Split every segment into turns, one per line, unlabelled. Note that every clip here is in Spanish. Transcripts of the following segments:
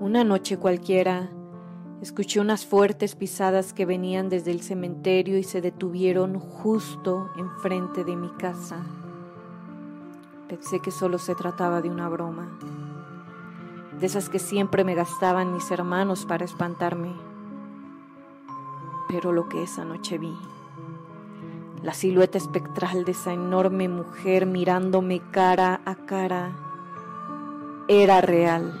Una noche cualquiera, escuché unas fuertes pisadas que venían desde el cementerio y se detuvieron justo enfrente de mi casa. Pensé que solo se trataba de una broma, de esas que siempre me gastaban mis hermanos para espantarme. Pero lo que esa noche vi, la silueta espectral de esa enorme mujer mirándome cara a cara, era real,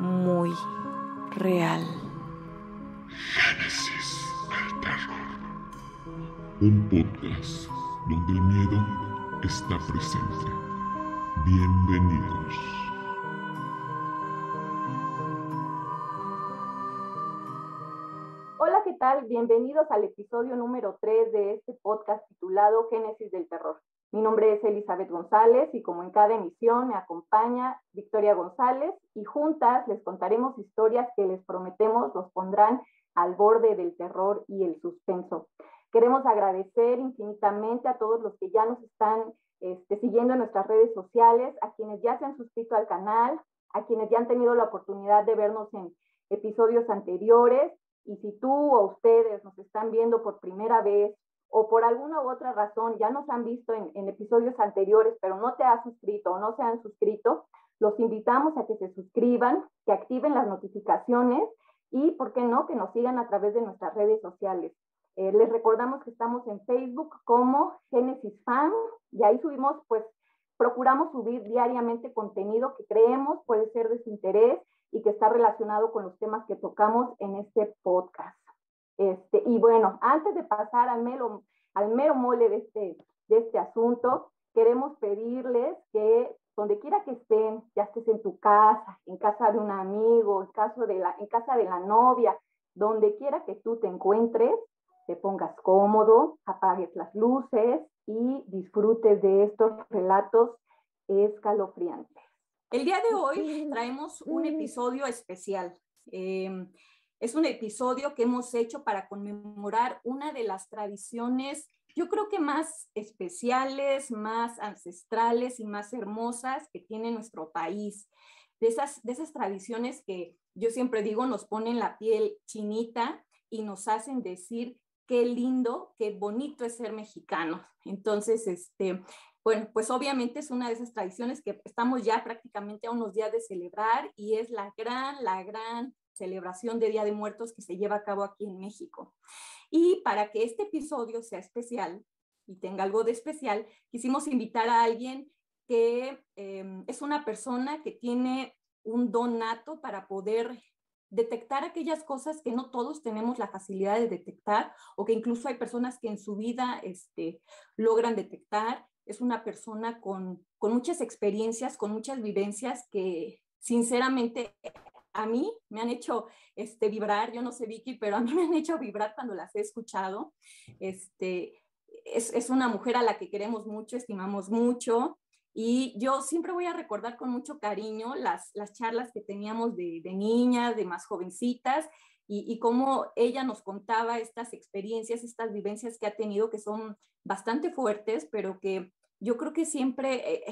muy real.
Génesis del terror. Un podcast donde el miedo está presente. Bienvenidos.
Hola, ¿qué tal? Bienvenidos al episodio número 3 de este podcast titulado Génesis del Terror. Mi nombre es Elizabeth González y como en cada emisión me acompaña Victoria González y juntas les contaremos historias que les prometemos los pondrán al borde del terror y el suspenso. Queremos agradecer infinitamente a todos los que ya nos están este, siguiendo en nuestras redes sociales, a quienes ya se han suscrito al canal, a quienes ya han tenido la oportunidad de vernos en episodios anteriores. Y si tú o ustedes nos están viendo por primera vez o por alguna u otra razón ya nos han visto en, episodios anteriores, pero no te has suscrito o no se han suscrito, los invitamos a que se suscriban, que activen las notificaciones y, ¿por qué no?, que nos sigan a través de nuestras redes sociales. Eh, les recordamos que estamos en Facebook como Genesis Fan y ahí subimos, pues, procuramos subir diariamente contenido que creemos puede ser de su interés y que está relacionado con los temas que tocamos en este podcast. Este, y bueno, antes de pasar al mero, al mero mole de este, de este asunto, queremos pedirles que donde quiera que estén, ya estés en tu casa, en casa de un amigo, en, caso de la, en casa de la novia, donde quiera que tú te encuentres, te pongas cómodo, apagues las luces y disfrutes de estos relatos escalofriantes. El día de hoy traemos un episodio especial. Eh, es un episodio que hemos hecho para conmemorar una de las tradiciones, yo creo que más especiales, más ancestrales y más hermosas que tiene nuestro país. De esas, de esas tradiciones que yo siempre digo nos ponen la piel chinita y nos hacen decir qué lindo, qué bonito es ser mexicano. Entonces, este, bueno, pues obviamente es una de esas tradiciones que estamos ya prácticamente a unos días de celebrar y es la gran, la gran celebración de Día de Muertos que se lleva a cabo aquí en México. Y para que este episodio sea especial y tenga algo de especial, quisimos invitar a alguien que eh, es una persona que tiene un don nato para poder detectar aquellas cosas que no todos tenemos la facilidad de detectar o que incluso hay personas que en su vida este, logran detectar. Es una persona con, con muchas experiencias, con muchas vivencias que sinceramente a mí me han hecho este, vibrar, yo no sé Vicky, pero a mí me han hecho vibrar cuando las he escuchado. Este, es, es una mujer a la que queremos mucho, estimamos mucho, y yo siempre voy a recordar con mucho cariño las, las charlas que teníamos de, de niñas, de más jovencitas, y, y, cómo ella nos contaba estas experiencias, estas vivencias que ha tenido, que son bastante fuertes, pero que yo creo que siempre eh,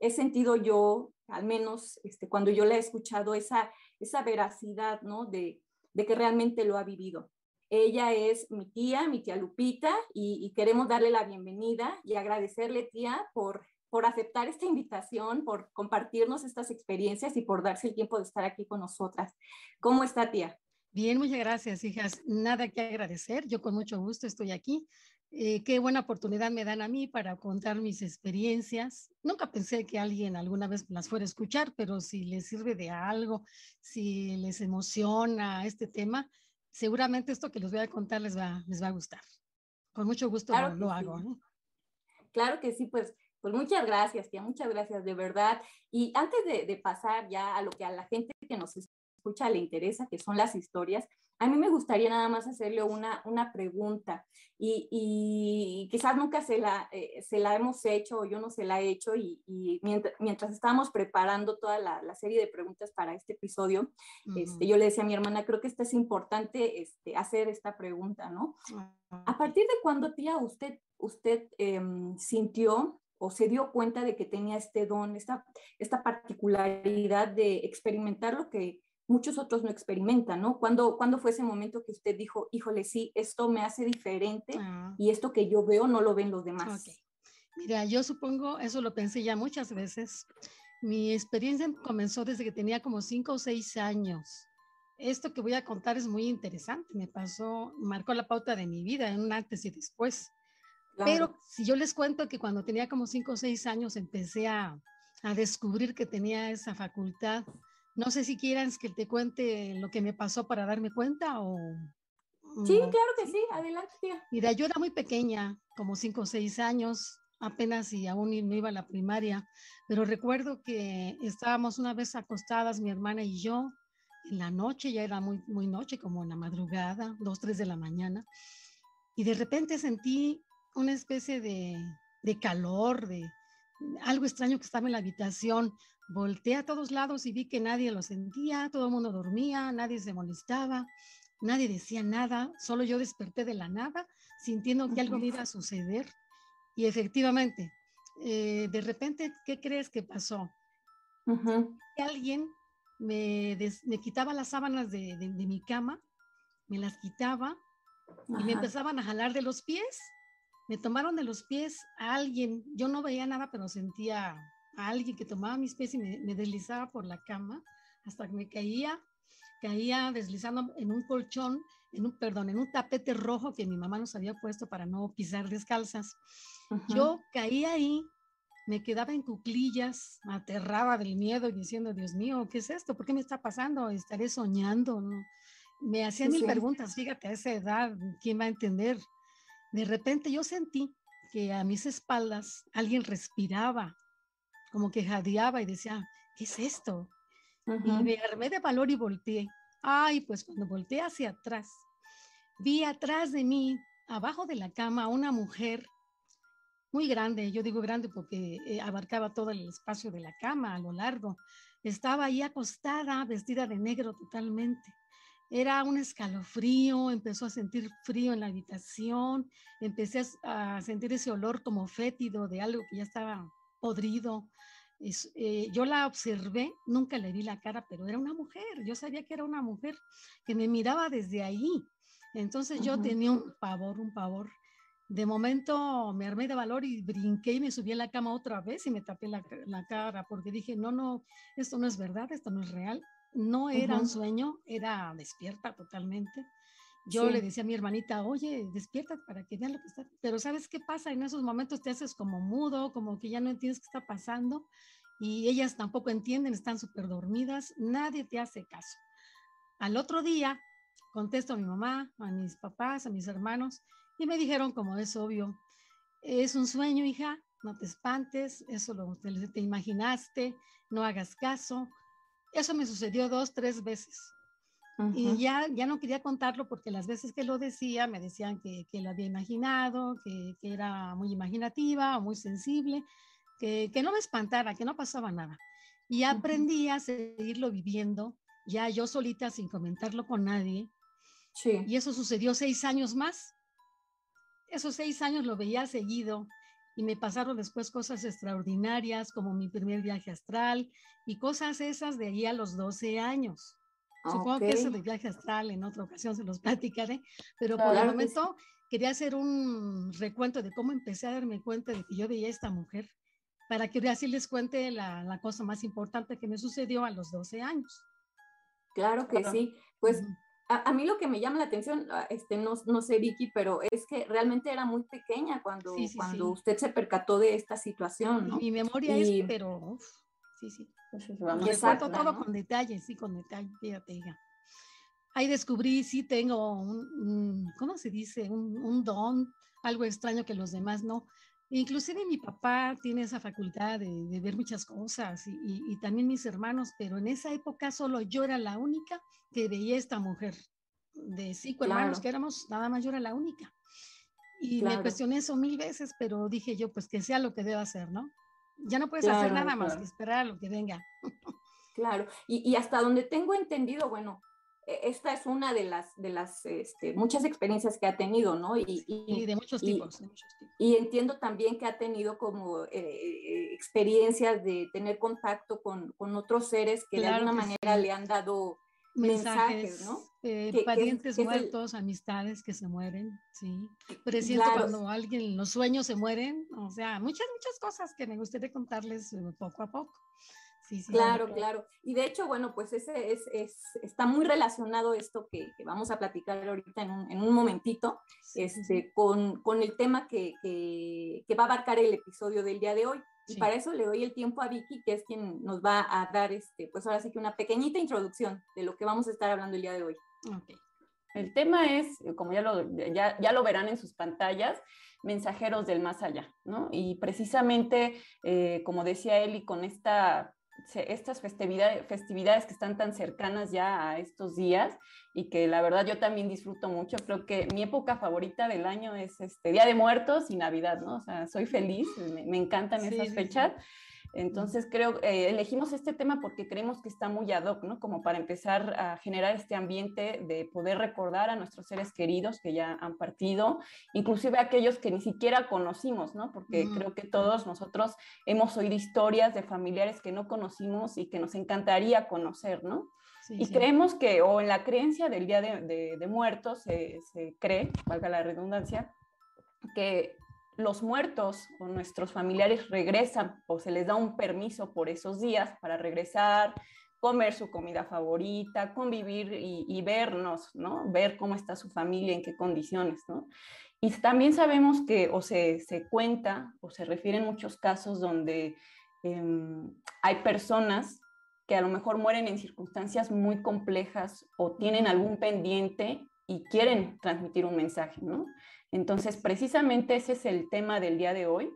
he sentido yo, al menos este, cuando yo la he escuchado, esa, esa veracidad, ¿no? De, de que realmente lo ha vivido. Ella es mi tía, mi tía Lupita, y, y queremos darle la bienvenida y agradecerle, tía, por por aceptar esta invitación, por compartirnos estas experiencias y por darse el tiempo de estar aquí con nosotras. ¿Cómo está, tía?
Bien, muchas gracias, hijas. Nada que agradecer. Yo con mucho gusto estoy aquí. Eh, qué buena oportunidad me dan a mí para contar mis experiencias. Nunca pensé que alguien alguna vez las fuera a escuchar, pero si les sirve de algo, si les emociona este tema, seguramente esto que les voy a contar les va, les va a gustar. Con mucho gusto claro lo, lo hago.
¿no? Claro que sí, pues pues muchas gracias, tía, muchas gracias, de verdad. Y antes de, de, pasar ya a lo que a la gente que nos escucha le interesa, que son las historias, a mí me gustaría nada más hacerle una, una pregunta y, y quizás nunca se la, eh, se la hemos hecho o yo no se la he hecho y, y mientras, mientras, estábamos preparando toda la, la, serie de preguntas para este episodio, uh -huh. este, yo le decía a mi hermana, creo que esto es importante este, hacer esta pregunta, ¿no? Uh -huh. ¿A partir de cuándo, tía, usted, usted eh, sintió o se dio cuenta de que tenía este don, esta, esta particularidad de experimentar lo que muchos otros no experimentan, ¿no? ¿Cuándo, ¿cuándo fue ese momento que usted dijo, híjole, sí, esto me hace diferente ah. y esto que yo veo no lo ven los demás?
Mira, yo supongo, eso lo pensé ya muchas veces. Mi experiencia comenzó desde que tenía como cinco o seis años. Esto que voy a contar es muy interesante. Me pasó, marcó la pauta de mi vida en un antes y después. Pero si yo les cuento que cuando tenía como cinco o seis años empecé a, a descubrir que tenía esa facultad, no sé si quieras que te cuente lo que me pasó para darme cuenta o...
Sí, claro que sí, adelante, tía.
Mira, yo era muy pequeña, como cinco o seis años, apenas y aún no iba a la primaria, pero recuerdo que estábamos una vez acostadas, mi hermana y yo, en la noche, ya era muy, muy noche, como en la madrugada, dos, tres de la mañana, y de repente sentí una especie de, de calor, de algo extraño que estaba en la habitación. Volteé a todos lados y vi que nadie lo sentía, todo el mundo dormía, nadie se molestaba, nadie decía nada, solo yo desperté de la nada, sintiendo que algo me iba a suceder. Y efectivamente, eh, de repente, ¿qué crees que pasó? Que alguien me, me, quitaba las sábanas de, de, mi cama, me las quitaba y me empezaban a jalar de los pies. Me tomaron de los pies a alguien, yo no veía nada, pero sentía a alguien que tomaba mis pies y me, deslizaba por la cama hasta que me caía, caía deslizando en un colchón, en un, perdón, en un tapete rojo que mi mamá nos había puesto para no pisar descalzas. Yo caía ahí, me quedaba en cuclillas, aterraba del miedo y diciendo, Dios mío, ¿qué es esto? ¿Por qué me está pasando? ¿Estaré soñando? ¿No? Me hacía mil preguntas, fíjate, a esa edad, ¿quién va a entender? De repente yo sentí que a mis espaldas alguien respiraba, como que jadeaba y decía, ¿qué es esto? Y me armé de valor y volteé. Ay, pues cuando volteé hacia atrás, vi atrás de mí, abajo de la cama, una mujer muy grande, yo digo grande porque eh, abarcaba todo el espacio de la cama a lo largo. Estaba ahí acostada, vestida de negro totalmente. Era un escalofrío, empezó a sentir frío en la habitación, empecé a sentir ese olor como fétido de algo que ya estaba podrido. Eh, yo la observé, nunca le vi la cara, pero era una mujer, yo sabía que era una mujer que me miraba desde ahí. Entonces yo tenía un pavor, un pavor. De momento me armé de valor y brinqué y me subí a la cama otra vez y me tapé la, la cara porque dije, no, no, esto no es verdad, esto no es real. No era un sueño, era despierta totalmente. Yo le decía a mi hermanita, oye, despierta para que vean lo que está. Pero ¿sabes qué pasa? En esos momentos te haces como mudo, como que ya no entiendes qué está pasando. Y ellas tampoco entienden, están súper dormidas, nadie te hace caso. Al otro día, contesto a mi mamá, a mis papás, a mis hermanos, y me dijeron, como es obvio, es un sueño, hija, no te espantes, eso lo te, te imaginaste, no hagas caso, eso me sucedió dos, tres veces. Y ya, ya no quería contarlo porque las veces que lo decía me decían que, que lo había imaginado, que, que, era muy imaginativa, muy sensible, que, que, no me espantara, que no pasaba nada. Y aprendí a seguirlo viviendo, ya yo solita, sin comentarlo con nadie. Sí. Y eso sucedió seis años más. Esos seis años lo veía seguido y me pasaron después cosas extraordinarias como mi primer viaje astral y cosas esas de ahí a los 12 años. Supongo que eso de viaje astral en otra ocasión se los platicaré, pero por el momento quería hacer un recuento de cómo empecé a darme cuenta de que yo veía a esta mujer para que así les cuente la, la cosa más importante que me sucedió a los 12 años.
Claro que sí, pues a, mí lo que me llama la atención, ah, este, no, no, sé Vicky, pero es que realmente era muy pequeña cuando, cuando usted se percató de esta situación, ¿no?
Mi memoria es, pero, sí, sí. Exacto, todo con detalles, sí, con detalles, fíjate, hija. Ahí descubrí, sí tengo un, ¿cómo se dice? Un, un, don, algo extraño que los demás no. Inclusive mi papá tiene esa facultad de, de ver muchas cosas y, y, y, también mis hermanos, pero en esa época solo yo era la única que veía esta mujer. De cinco hermanos que éramos, nada más yo era la única. Y me cuestioné eso mil veces, pero dije yo, pues que sea lo que debo hacer, ¿no? Ya no puedes hacer nada más que esperar a lo que venga.
Claro, y, y hasta donde tengo entendido, bueno, e, esta es una de las, de las este, muchas experiencias que ha tenido, ¿no?
Y, y de, muchos tipos,
y, entiendo también que ha tenido como eh, eh, experiencias de tener contacto con, con otros seres que de alguna manera le han dado mensajes, ¿no?
Eh, parientes muertos, amistades que se mueren, sí. Presiento cuando alguien en los sueños se mueren, o sea, muchas, muchas cosas que me gustaría contarles poco a poco.
Sí, claro, claro. Y de hecho, bueno, pues ese es, es está muy relacionado esto que, que, vamos a platicar ahorita en un, en un momentito, este, con, con, el tema que, que, que, va a abarcar el episodio del día de hoy. Y para eso le doy el tiempo a Vicky, que es quien nos va a dar, este, pues ahora sí que una pequeñita introducción de lo que vamos a estar hablando el día de hoy.
Okay. El tema es, como ya lo, ya, ya lo verán en sus pantallas, mensajeros del más allá, ¿no? Y precisamente, eh, como decía Eli, con esta estas festividades, festividades que están tan cercanas ya a estos días y que la verdad yo también disfruto mucho. Creo que mi época favorita del año es este Día de Muertos y Navidad, ¿no? O sea, soy feliz, me, encantan esas fechas. Entonces creo, eh, elegimos este tema porque creemos que está muy ad hoc, ¿no? Como para empezar a generar este ambiente de poder recordar a nuestros seres queridos que ya han partido, inclusive aquellos que ni siquiera conocimos, ¿no? Porque creo que todos nosotros hemos oído historias de familiares que no conocimos y que nos encantaría conocer, ¿no? y creemos que, o en la creencia del Día de, de, Muertos, se, se cree, valga la redundancia, que los muertos o nuestros familiares regresan o se les da un permiso por esos días para regresar, comer su comida favorita, convivir y, vernos, ¿no? Ver cómo está su familia, en qué condiciones, ¿no? Y también sabemos que, o se, cuenta, o se refieren muchos casos donde em, hay personas que a lo mejor mueren en circunstancias muy complejas o tienen algún pendiente y quieren transmitir un mensaje, ¿no? Entonces, precisamente ese es el tema del día de hoy.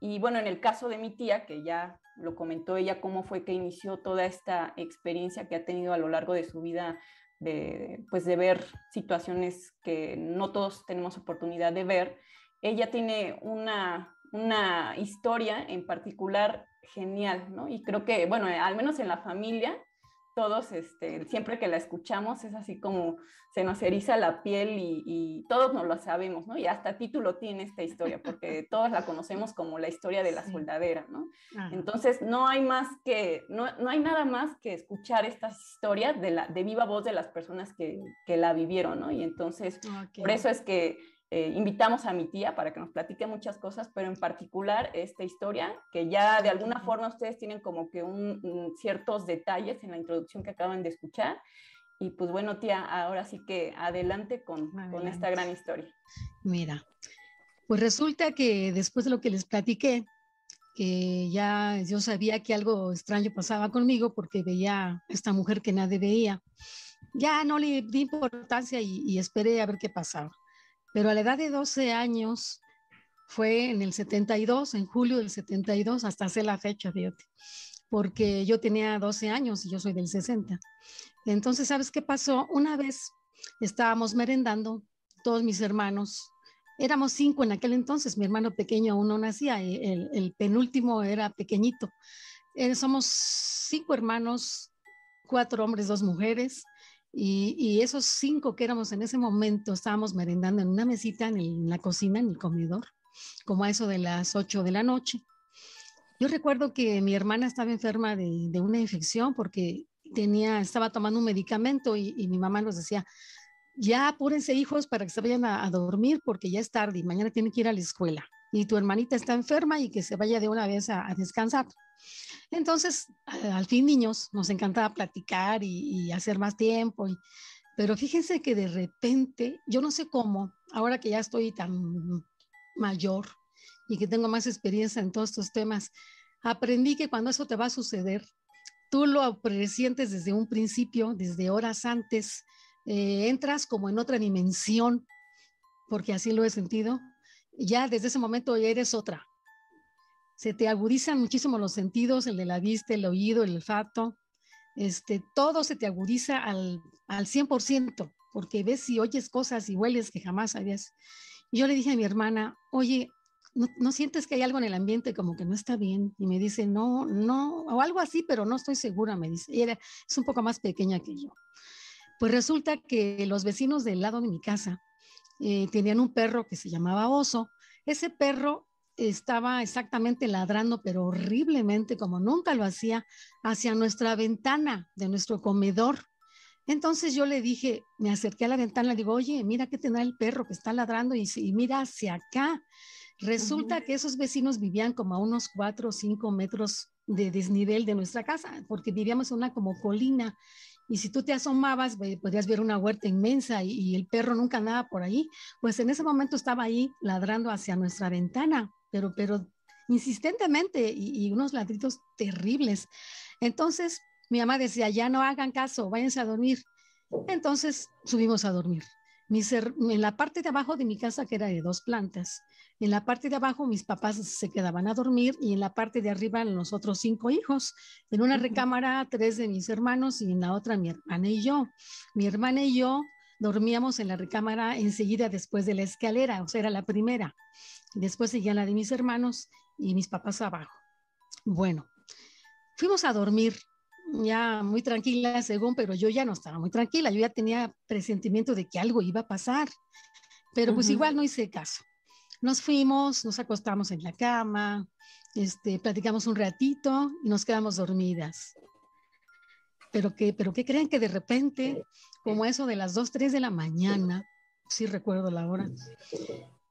Y bueno, en el caso de mi tía, que ya lo comentó ella, cómo fue que inició toda esta experiencia que ha tenido a lo largo de su vida, de, pues de ver situaciones que no todos tenemos oportunidad de ver. Ella tiene una, una historia en particular genial, ¿no? Y creo que, bueno, al menos en la familia, todos, este, siempre que la escuchamos, es así como se nos eriza la piel y, todos nos lo sabemos, ¿no? Y hasta título tiene esta historia, porque todos la conocemos como la historia de la soldadera, ¿no? Entonces, no hay más que, no, no, hay nada más que escuchar estas historias de, la, de viva voz de las personas que, que la vivieron, ¿no? Y entonces, por eso es que eh, invitamos a mi tía para que nos platique muchas cosas, pero en particular esta historia, que ya de alguna forma ustedes tienen como que un, ciertos detalles en la introducción que acaban de escuchar. Y pues bueno, tía, ahora sí que adelante con, con esta gran historia.
Mira, pues resulta que después de lo que les platiqué, que ya yo sabía que algo extraño pasaba conmigo porque veía a esta mujer que nadie veía. Ya no le di importancia y, y esperé a ver qué pasaba. Pero a la edad de 12 años, fue en el 72, en julio del 72, hasta hacer la fecha, fíjate, porque yo tenía 12 años y yo soy del 60. Entonces, ¿sabes qué pasó? Una vez estábamos merendando, todos mis hermanos, éramos cinco en aquel entonces, mi hermano pequeño aún no nacía, el, el penúltimo era pequeñito. Eh, somos cinco hermanos, cuatro hombres, dos mujeres, y, esos cinco que éramos en ese momento estábamos merendando en una mesita en, la cocina, en el comedor, como a eso de las ocho de la noche. Yo recuerdo que mi hermana estaba enferma de, una infección porque tenía, estaba tomando un medicamento y, mi mamá nos decía, ya apúrense hijos para que se vayan a, dormir porque ya es tarde y mañana tienen que ir a la escuela. Y tu hermanita está enferma y que se vaya de una vez a descansar. Entonces, al fin niños, nos encantaba platicar y, hacer más tiempo, pero fíjense que de repente, yo no sé cómo, ahora que ya estoy tan mayor y que tengo más experiencia en todos estos temas, aprendí que cuando eso te va a suceder, tú lo presientes desde un principio, desde horas antes, eh, entras como en otra dimensión, porque así lo he sentido, ya desde ese momento ya eres otra, se te agudizan muchísimo los sentidos, el de la vista, el oído, el olfato, este, todo se te agudiza al, al 100%, porque ves y oyes cosas y hueles que jamás habías. yo le dije a mi hermana, oye, ¿no, sientes que hay algo en el ambiente como que no está bien? Y me dice, no, no, o algo así, pero no estoy segura, me dice. Y era, es un poco más pequeña que yo. Pues resulta que los vecinos del lado de mi casa eh, tenían un perro que se llamaba Oso. Ese perro estaba exactamente ladrando, pero horriblemente, como nunca lo hacía, hacia nuestra ventana de nuestro comedor. Entonces yo le dije, me acerqué a la ventana, le digo, oye, mira que tendrá el perro que está ladrando y, y mira hacia acá. Resulta que esos vecinos vivían como a unos cuatro o cinco metros de desnivel de nuestra casa, porque vivíamos en una como colina. Y si tú te asomabas, podías ver una huerta inmensa y, el perro nunca andaba por ahí. Pues en ese momento estaba ahí ladrando hacia nuestra ventana, pero, pero insistentemente y, y unos ladridos terribles. Entonces mi mamá decía, ya no hagan caso, váyanse a dormir. Entonces subimos a dormir. en la parte de abajo de mi casa, que era de dos plantas, en la parte de abajo mis papás se quedaban a dormir y en la parte de arriba los otros cinco hijos. En una recámara, tres de mis hermanos y en la otra mi hermana y yo. Mi hermana y yo dormíamos en la recámara enseguida después de la escalera, o sea, era la primera. Después seguía la de mis hermanos y mis papás abajo. Bueno, fuimos a dormir ya muy tranquila según, pero yo ya no estaba muy tranquila, yo ya tenía presentimiento de que algo iba a pasar, pero pues igual no hice caso. Nos fuimos, nos acostamos en la cama, este, platicamos un ratito y nos quedamos dormidas. Pero que, pero ¿qué creen que de repente, como eso de las 2, 3 de la mañana, sí recuerdo la hora,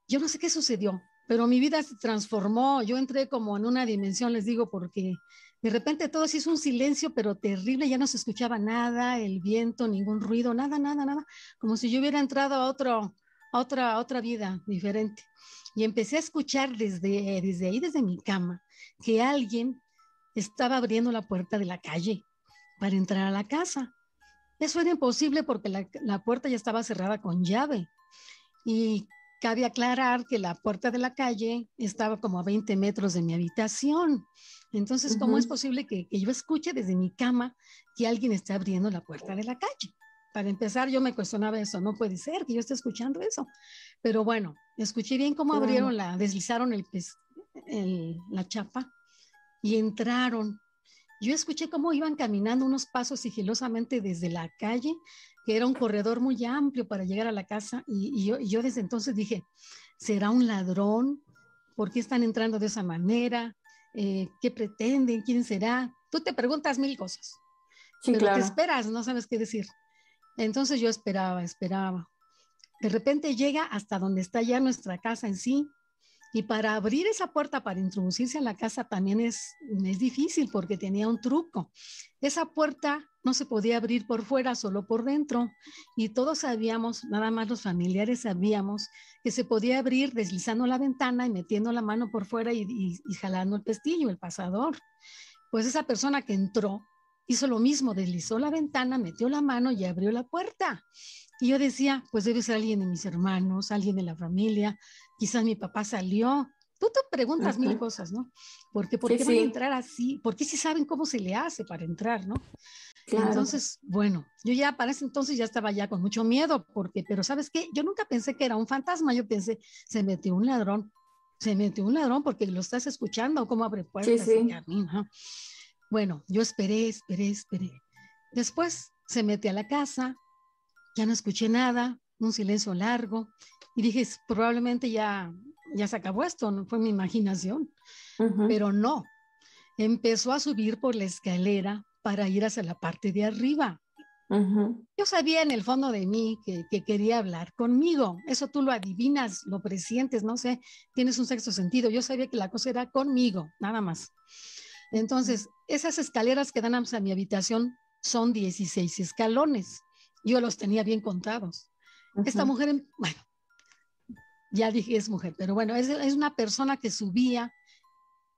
yo no sé qué sucedió, pero mi vida se transformó, yo entré como en una dimensión, les digo, porque de repente todo se hizo un silencio, pero terrible, ya no se escuchaba nada, el viento, ningún ruido, nada, nada, nada, como si yo hubiera entrado a, otro, a otra, otra vida diferente. Y empecé a escuchar desde, desde ahí, desde mi cama, que alguien estaba abriendo la puerta de la calle para entrar a la casa. Eso era imposible porque la, la puerta ya estaba cerrada con llave. Y cabe aclarar que la puerta de la calle estaba como a 20 metros de mi habitación. Entonces, ¿cómo es posible que, que, yo escuche desde mi cama que alguien está abriendo la puerta de la calle? Para empezar, yo me cuestionaba eso, no puede ser que yo esté escuchando eso. Pero bueno, escuché bien cómo abrieron la, deslizaron el, el, la chapa y entraron. Yo escuché cómo iban caminando unos pasos sigilosamente desde la calle, que era un corredor muy amplio para llegar a la casa, y, yo, y yo desde entonces dije, ¿será un ladrón? ¿Por qué están entrando de esa manera? Eh, ¿Qué pretenden? ¿Quién será? Tú te preguntas mil cosas. Sí, pero te esperas, no sabes qué decir. Entonces yo esperaba, esperaba. De repente llega hasta donde está ya nuestra casa en sí. Y para abrir esa puerta, para introducirse a la casa, también es, es difícil porque tenía un truco. Esa puerta no se podía abrir por fuera, solo por dentro. Y todos sabíamos, nada más los familiares sabíamos, que se podía abrir deslizando la ventana y metiendo la mano por fuera y, y jalando el pestillo, el pasador. Pues esa persona que entró hizo lo mismo, deslizó la ventana, metió la mano y abrió la puerta. Y yo decía, pues debe ser alguien de mis hermanos, alguien de la familia, quizás mi papá salió. Tú te preguntas mil cosas, ¿no? Porque, ¿Por qué van a entrar así? ¿Por qué si saben cómo se le hace para entrar, no? Entonces, bueno, yo ya para ese entonces ya estaba ya con mucho miedo, porque, pero ¿sabes qué? Yo nunca pensé que era un fantasma, yo pensé, se metió un ladrón, se metió un ladrón porque lo estás escuchando, cómo abre puertas y camina. Bueno, yo esperé, esperé, esperé. Después se mete a la casa, ya no escuché nada, un silencio largo, y dije, probablemente ya, ya se acabó esto, no fue mi imaginación, pero no. Empezó a subir por la escalera para ir hacia la parte de arriba. Yo sabía en el fondo de mí que, que, quería hablar conmigo. Eso tú lo adivinas, lo presientes, no sé, tienes un sexto sentido. Yo sabía que la cosa era conmigo, nada más. Entonces, esas escaleras que dan a mi habitación son 16 escalones. Yo los tenía bien contados. Esta mujer, em, bueno, ya dije es mujer, pero bueno, es, es una persona que subía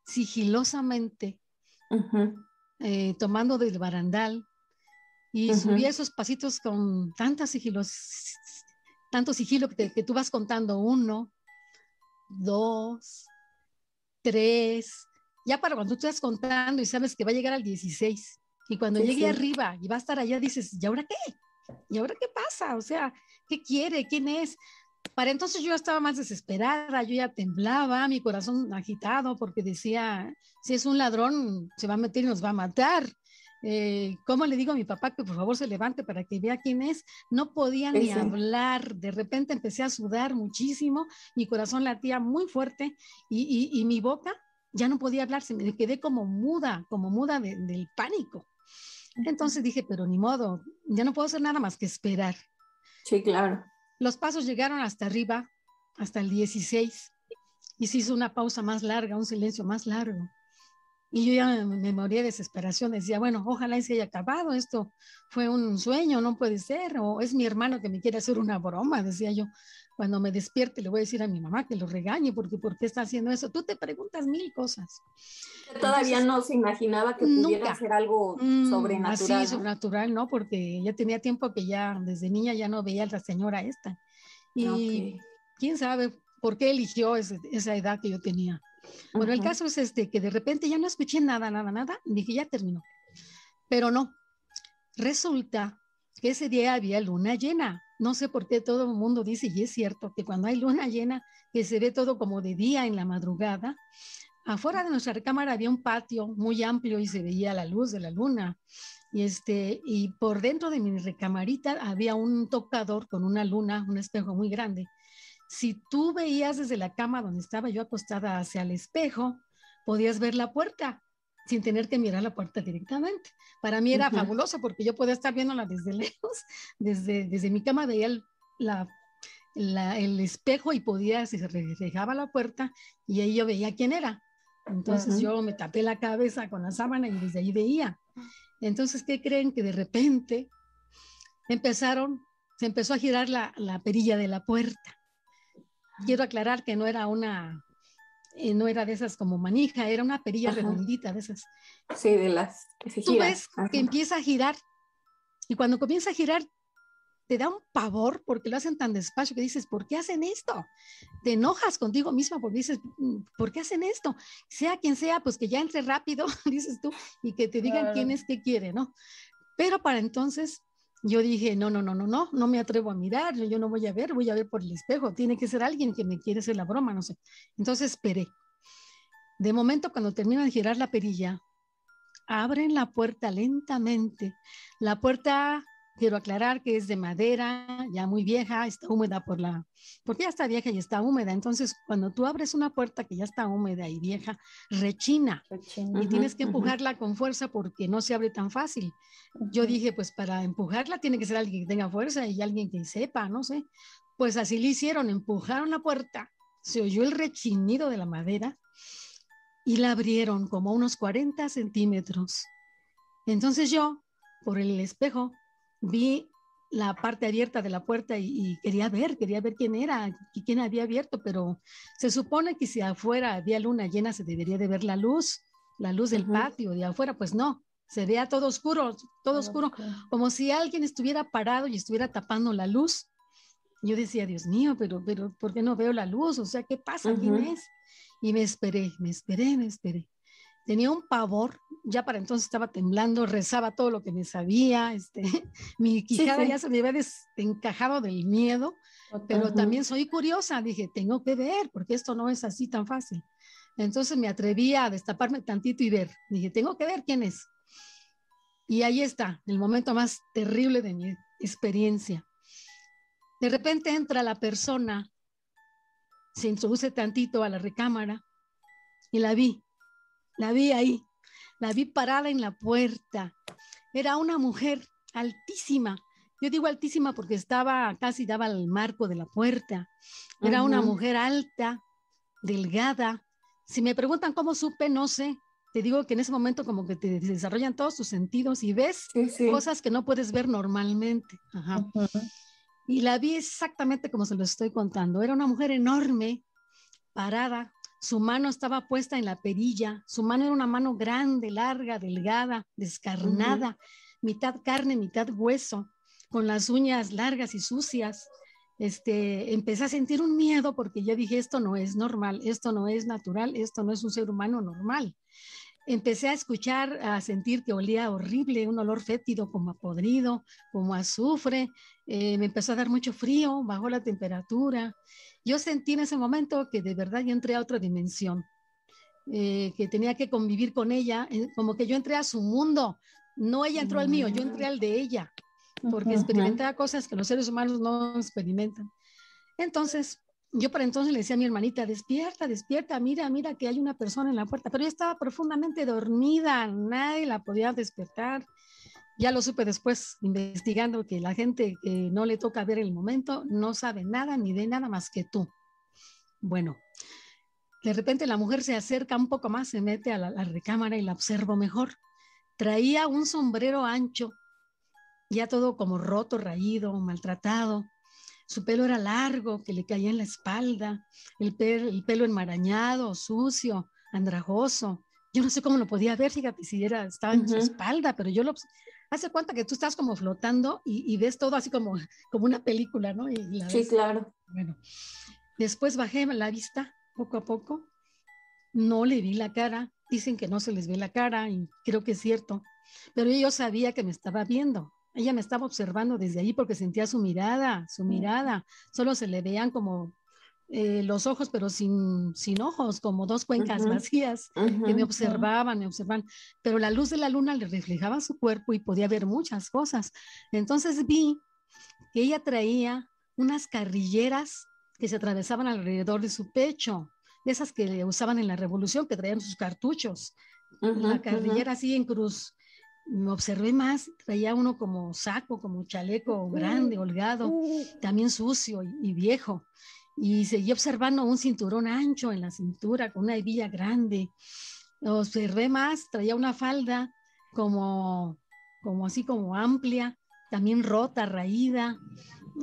sigilosamente, eh, tomando del barandal, y subía esos pasitos con tantas sigilos, tanto sigilo que, que tú vas contando uno, dos, tres, ya para cuando tú estás contando y sabes que va a llegar al 16, y cuando llegue arriba y va a estar allá, dices, ¿y ahora qué? ¿Y ahora qué pasa? O sea, ¿qué quiere? ¿Quién es? Para entonces yo estaba más desesperada, yo ya temblaba, mi corazón agitado porque decía, si es un ladrón, se va a meter y nos va a matar. eh, ¿cómo le digo a mi papá que por favor se levante para que vea quién es? No podía ni hablar, de repente empecé a sudar muchísimo, mi corazón latía muy fuerte y, mi boca ya no podía hablar, se me quedé como muda, como muda del pánico. Entonces dije, pero ni modo, ya no puedo hacer nada más que esperar.
Sí, claro.
Los pasos llegaron hasta arriba, hasta el 16, y se hizo una pausa más larga, un silencio más largo. Y yo ya me, moría de desesperación, decía, bueno, ojalá se haya acabado, esto fue un sueño, no puede ser, o es mi hermano que me quiere hacer una broma, decía yo. Cuando me despierte le voy a decir a mi mamá que lo regañe, porque ¿por qué está haciendo eso? Tú te preguntas mil cosas.
Todavía no se imaginaba que pudiera ser algo mm, sobrenatural.
Así, sobrenatural, ¿no? Porque ya tenía tiempo que ya, desde niña ya no veía a la señora esta. Y quién sabe por qué eligió esa edad que yo tenía. Bueno, el caso es este, que de repente ya no escuché nada, nada, nada, y dije, ya terminó. Pero no, resulta que ese día había luna llena. No sé por qué todo el mundo dice, y es cierto, que cuando hay luna llena, que se ve todo como de día en la madrugada, afuera de nuestra recámara había un patio muy amplio y se veía la luz de la luna. Y, este, y por dentro de mi recamarita había un tocador con una luna, un espejo muy grande si tú veías desde la cama donde estaba yo acostada hacia el espejo, podías ver la puerta sin tener que mirar la puerta directamente. Para mí era fabuloso porque yo podía estar viéndola desde lejos, desde, desde mi cama veía el, la, el espejo y podía, se reflejaba la puerta y ahí yo veía quién era. Entonces yo me tapé la cabeza con la sábana y desde ahí veía. Entonces, ¿qué creen? Que de repente empezaron, se empezó a girar la, la perilla de la puerta quiero aclarar que no era una, eh, no era de esas como manija, era una perilla redondita de esas.
Sí, de las
que se Tú ves que empieza a girar y cuando comienza a girar te da un pavor porque lo hacen tan despacio que dices, ¿por qué hacen esto? Te enojas contigo misma porque dices, mm, ¿por qué hacen esto? Sea quien sea, pues que ya entre rápido, dices tú, y que te digan quién es que quiere, ¿no? Pero para entonces yo dije, no, no, no, no, no, no me atrevo a mirar, yo no voy a ver, voy a ver por el espejo, tiene que ser alguien que me quiere hacer la broma, no sé. Entonces esperé. De momento, cuando termino de girar la perilla, abren la puerta lentamente. La puerta Quiero aclarar que es de madera, ya muy vieja, está húmeda por la, porque ya está vieja y está húmeda. Entonces, cuando tú abres una puerta que ya está húmeda y vieja, rechina, y tienes que empujarla con fuerza porque no se abre tan fácil. Yo dije, pues para empujarla tiene que ser alguien que tenga fuerza y alguien que sepa, no sé. Pues así le hicieron, empujaron la puerta, se oyó el rechinido de la madera y la abrieron como unos 40 centímetros. Entonces yo, por el espejo, vi la parte abierta de la puerta y, quería ver, quería ver quién era y quién había abierto, pero se supone que si afuera había luna llena se debería de ver la luz, la luz del patio de afuera, pues no, se veía todo oscuro, todo oscuro, como si alguien estuviera parado y estuviera tapando la luz. Yo decía, Dios mío, pero, pero, ¿por qué no veo la luz? O sea, ¿qué pasa? ¿Quién es? Y me esperé, me esperé, me esperé tenía un pavor, ya para entonces estaba temblando, rezaba todo lo que me sabía, este, mi quijada ya se me había desencajado del miedo, pero también soy curiosa, dije, tengo que ver, porque esto no es así tan fácil. Entonces me atreví a destaparme tantito y ver, dije, tengo que ver quién es. Y ahí está, el momento más terrible de mi experiencia. De repente entra la persona, se introduce tantito a la recámara y la vi la vi ahí, la vi parada en la puerta. Era una mujer altísima. Yo digo altísima porque estaba casi daba al marco de la puerta. Era una mujer alta, delgada. Si me preguntan cómo supe, no sé. Te digo que en ese momento como que te desarrollan todos tus sentidos y ves cosas que no puedes ver normalmente. Y la vi exactamente como se lo estoy contando. Era una mujer enorme, parada, su mano estaba puesta en la perilla, su mano era una mano grande, larga, delgada, descarnada, mitad carne, mitad hueso, con las uñas largas y sucias. Este, empecé a sentir un miedo porque yo dije, esto no es normal, esto no es natural, esto no es un ser humano normal. Empecé a escuchar, a sentir que olía horrible, un olor fétido, como a podrido, como a azufre. Eh, me empezó a dar mucho frío, bajó la temperatura yo sentí en ese momento que de verdad yo entré a otra dimensión, eh, que tenía que convivir con ella, eh, como que yo entré a su mundo, No ella entró al mío, yo entré al de ella, porque experimentaba cosas que los seres humanos no experimentan. Entonces, yo para entonces le decía a mi hermanita, despierta, despierta, mira, mira que hay una persona en la puerta, pero ella estaba profundamente dormida, nadie la podía despertar. Ya lo supe después, investigando que la gente que no le toca ver el momento no sabe nada ni de nada más que tú. Bueno, de repente la mujer se acerca un poco más, se mete a la, recámara y la observo mejor. Traía un sombrero ancho, ya todo como roto, raído, maltratado. Su pelo era largo, que le caía en la espalda, el, el pelo enmarañado, sucio, andrajoso. Yo no sé cómo lo podía ver, fíjate, si era, estaba en su espalda, pero yo lo... Hace cuenta que tú estás como flotando y, ves todo así como, como una película, ¿no?
sí, claro.
Bueno, después bajé la vista poco a poco. No le vi la cara. Dicen que no se les ve la cara y creo que es cierto. Pero yo sabía que me estaba viendo. Ella me estaba observando desde ahí porque sentía su mirada, su mirada. Solo se le veían como eh, los ojos, pero sin, sin ojos, como dos cuencas vacías, que me observaban, me observaban. Pero la luz de la luna le reflejaba su cuerpo y podía ver muchas cosas. Entonces vi que ella traía unas carrilleras que se atravesaban alrededor de su pecho, de esas que usaban en la revolución, que traían sus cartuchos. la carrillera así en cruz. Me observé más, traía uno como saco, como chaleco grande, holgado, también sucio y, viejo. Y seguí observando un cinturón ancho en la cintura, con una hebilla grande. Observé más, traía una falda como, como así como amplia, también rota, raída,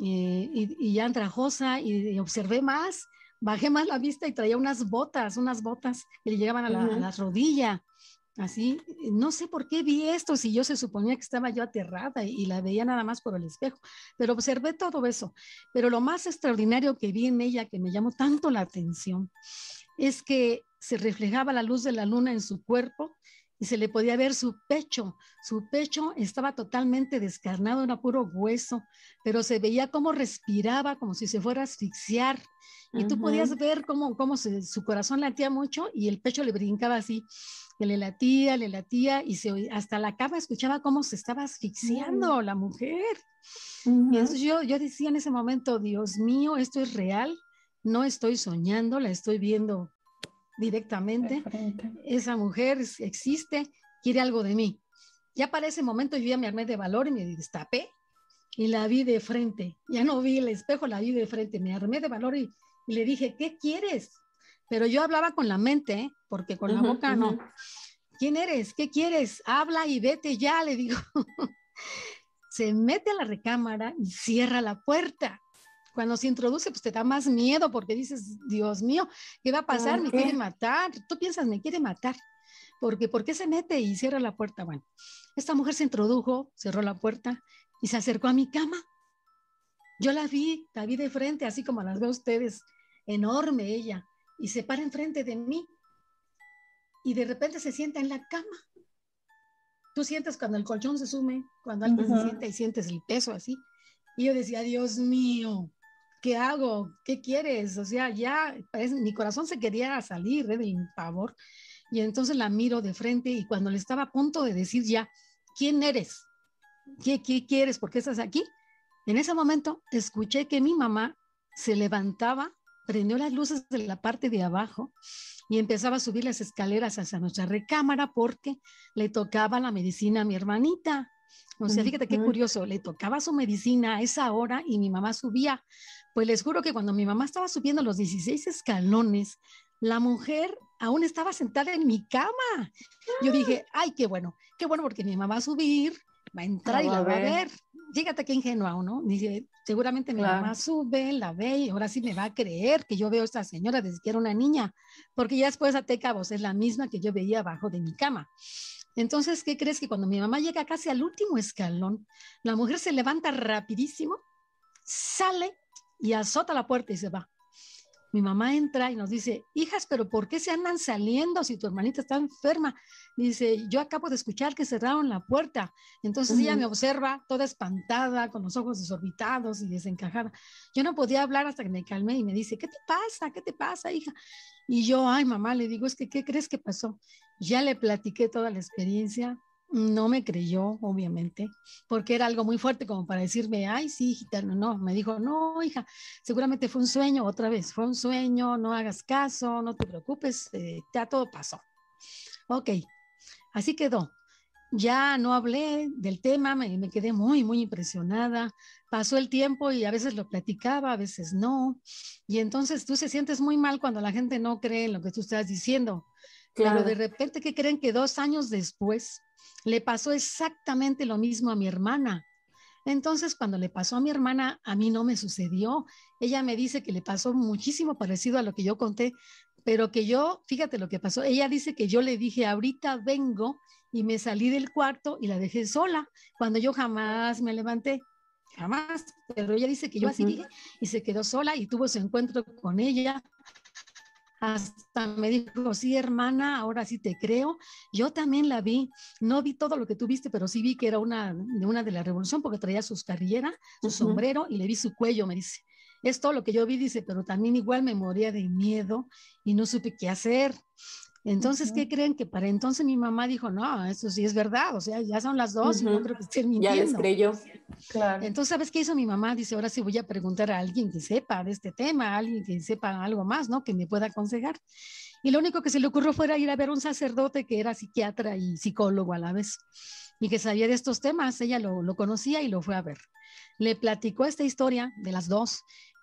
eh, y, ya andrajosa y, observé más, bajé más la vista y traía unas botas, unas botas que le llegaban a la, las rodillas. Así, no sé por qué vi esto, si yo se suponía que estaba yo aterrada y, la veía nada más por el espejo, pero observé todo eso. Pero lo más extraordinario que vi en ella, que me llamó tanto la atención, es que se reflejaba la luz de la luna en su cuerpo y se le podía ver su pecho. Su pecho estaba totalmente descarnado, era puro hueso, pero se veía cómo respiraba, como si se fuera a asfixiar. Y tú podías ver cómo, cómo su corazón latía mucho y el pecho le brincaba así, que le latía, le latía y se, hasta la cama escuchaba cómo se estaba asfixiando la mujer. Y entonces yo, yo decía en ese momento, Dios mío, esto es real, no estoy soñando, la estoy viendo directamente. Esa mujer existe, quiere algo de mí. Ya para ese momento yo ya me armé de valor y me destapé y la vi de frente. Ya no vi el espejo, la vi de frente. Me armé de valor y, le dije, ¿qué quieres? Pero yo hablaba con la mente, porque con la boca no. ¿Quién eres? ¿Qué quieres? Habla y vete ya, le digo. Se mete a la recámara y cierra la puerta cuando se introduce, pues te da más miedo porque dices, Dios mío, ¿qué va a pasar? Me quiere matar. Tú piensas, me quiere matar. Porque, ¿por qué se mete y cierra la puerta? Bueno, esta mujer se introdujo, cerró la puerta y se acercó a mi cama. Yo la vi, la vi de frente, así como las veo ustedes, enorme ella, y se para enfrente de mí. Y de repente se sienta en la cama. Tú sientes cuando el colchón se sume, cuando alguien se sienta y sientes el peso así. Y yo decía, Dios mío, ¿qué hago? ¿Qué quieres? O sea, ya mi corazón se quería salir ¿eh? del pavor. Y entonces la miro de frente y cuando le estaba a punto de decir ya, ¿quién eres? ¿Qué, qué quieres? ¿Por qué estás aquí? En ese momento escuché que mi mamá se levantaba, prendió las luces de la parte de abajo y empezaba a subir las escaleras hacia nuestra recámara porque le tocaba la medicina a mi hermanita. O sea, fíjate qué curioso, le tocaba su medicina a esa hora y mi mamá subía. Pues les juro que cuando mi mamá estaba subiendo los 16 escalones, la mujer aún estaba sentada en mi cama. Yo dije, ay, qué bueno, qué bueno porque mi mamá va a subir, va a entrar y la va a ver. Fíjate qué ingenua, ¿no? Dice, seguramente mi mamá sube, la ve y ahora sí me va a creer que yo veo a esta señora desde que era una niña, porque ya después a cabos es la misma que yo veía abajo de mi cama. Entonces, ¿qué crees? Que cuando mi mamá llega casi al último escalón, la mujer se levanta rapidísimo, sale y azota la puerta y se va. Mi mamá entra y nos dice, hijas, pero ¿por qué se andan saliendo si tu hermanita está enferma? Dice, yo acabo de escuchar que cerraron la puerta. Entonces ella me observa toda espantada, con los ojos desorbitados y desencajada. Yo no podía hablar hasta que me calmé y me dice, ¿qué te pasa? ¿Qué te pasa, hija? Y yo, ay, mamá, le digo, es que, ¿qué crees que pasó? Ya le platiqué toda la experiencia No me creyó, obviamente, porque era algo muy fuerte como para decirme, ay, sí, hijita, no, no. Me dijo, no, hija, seguramente fue un sueño, otra vez, fue un sueño, no hagas caso, no te preocupes, eh, ya todo pasó. Ok, así quedó. Ya no hablé del tema, me, me quedé muy, muy impresionada. Pasó el tiempo y a veces lo platicaba, a veces no. Y entonces tú se sientes muy mal cuando la gente no cree en lo que tú estás diciendo. Claro. Pero de repente, ¿qué creen que dos años después le pasó exactamente lo mismo a mi hermana? Entonces, cuando le pasó a mi hermana, a mí no me sucedió. Ella me dice que le pasó muchísimo parecido a lo que yo conté, pero que yo, fíjate lo que pasó, ella dice que yo le dije, ahorita vengo y me salí del cuarto y la dejé sola, cuando yo jamás me levanté, jamás, pero ella dice que yo así dije y se quedó sola y tuvo su encuentro con ella hasta me dijo, sí, hermana, ahora sí te creo. Yo también la vi, no vi todo lo que tú viste, pero sí vi que era una de una de la revolución porque traía sus carrilleras, su sombrero y le vi su cuello, me dice. Es todo lo que yo vi, dice, pero también igual me moría de miedo y no supe qué hacer. Entonces, ¿qué creen? Que para entonces mi mamá dijo, no, eso sí es verdad, o sea, ya son las dos y no creo que estén mintiendo.
Ya les creyó.
Claro. Entonces, ¿sabes qué hizo mi mamá? Dice, ahora sí voy a preguntar a alguien que sepa de este tema, a alguien que sepa algo más, ¿no? Que me pueda aconsejar. Y lo único que se le ocurrió fue ir a ver a un sacerdote que era psiquiatra y psicólogo a la vez y que sabía de estos temas. Ella lo, lo conocía y lo fue a ver. Le platicó esta historia de las dos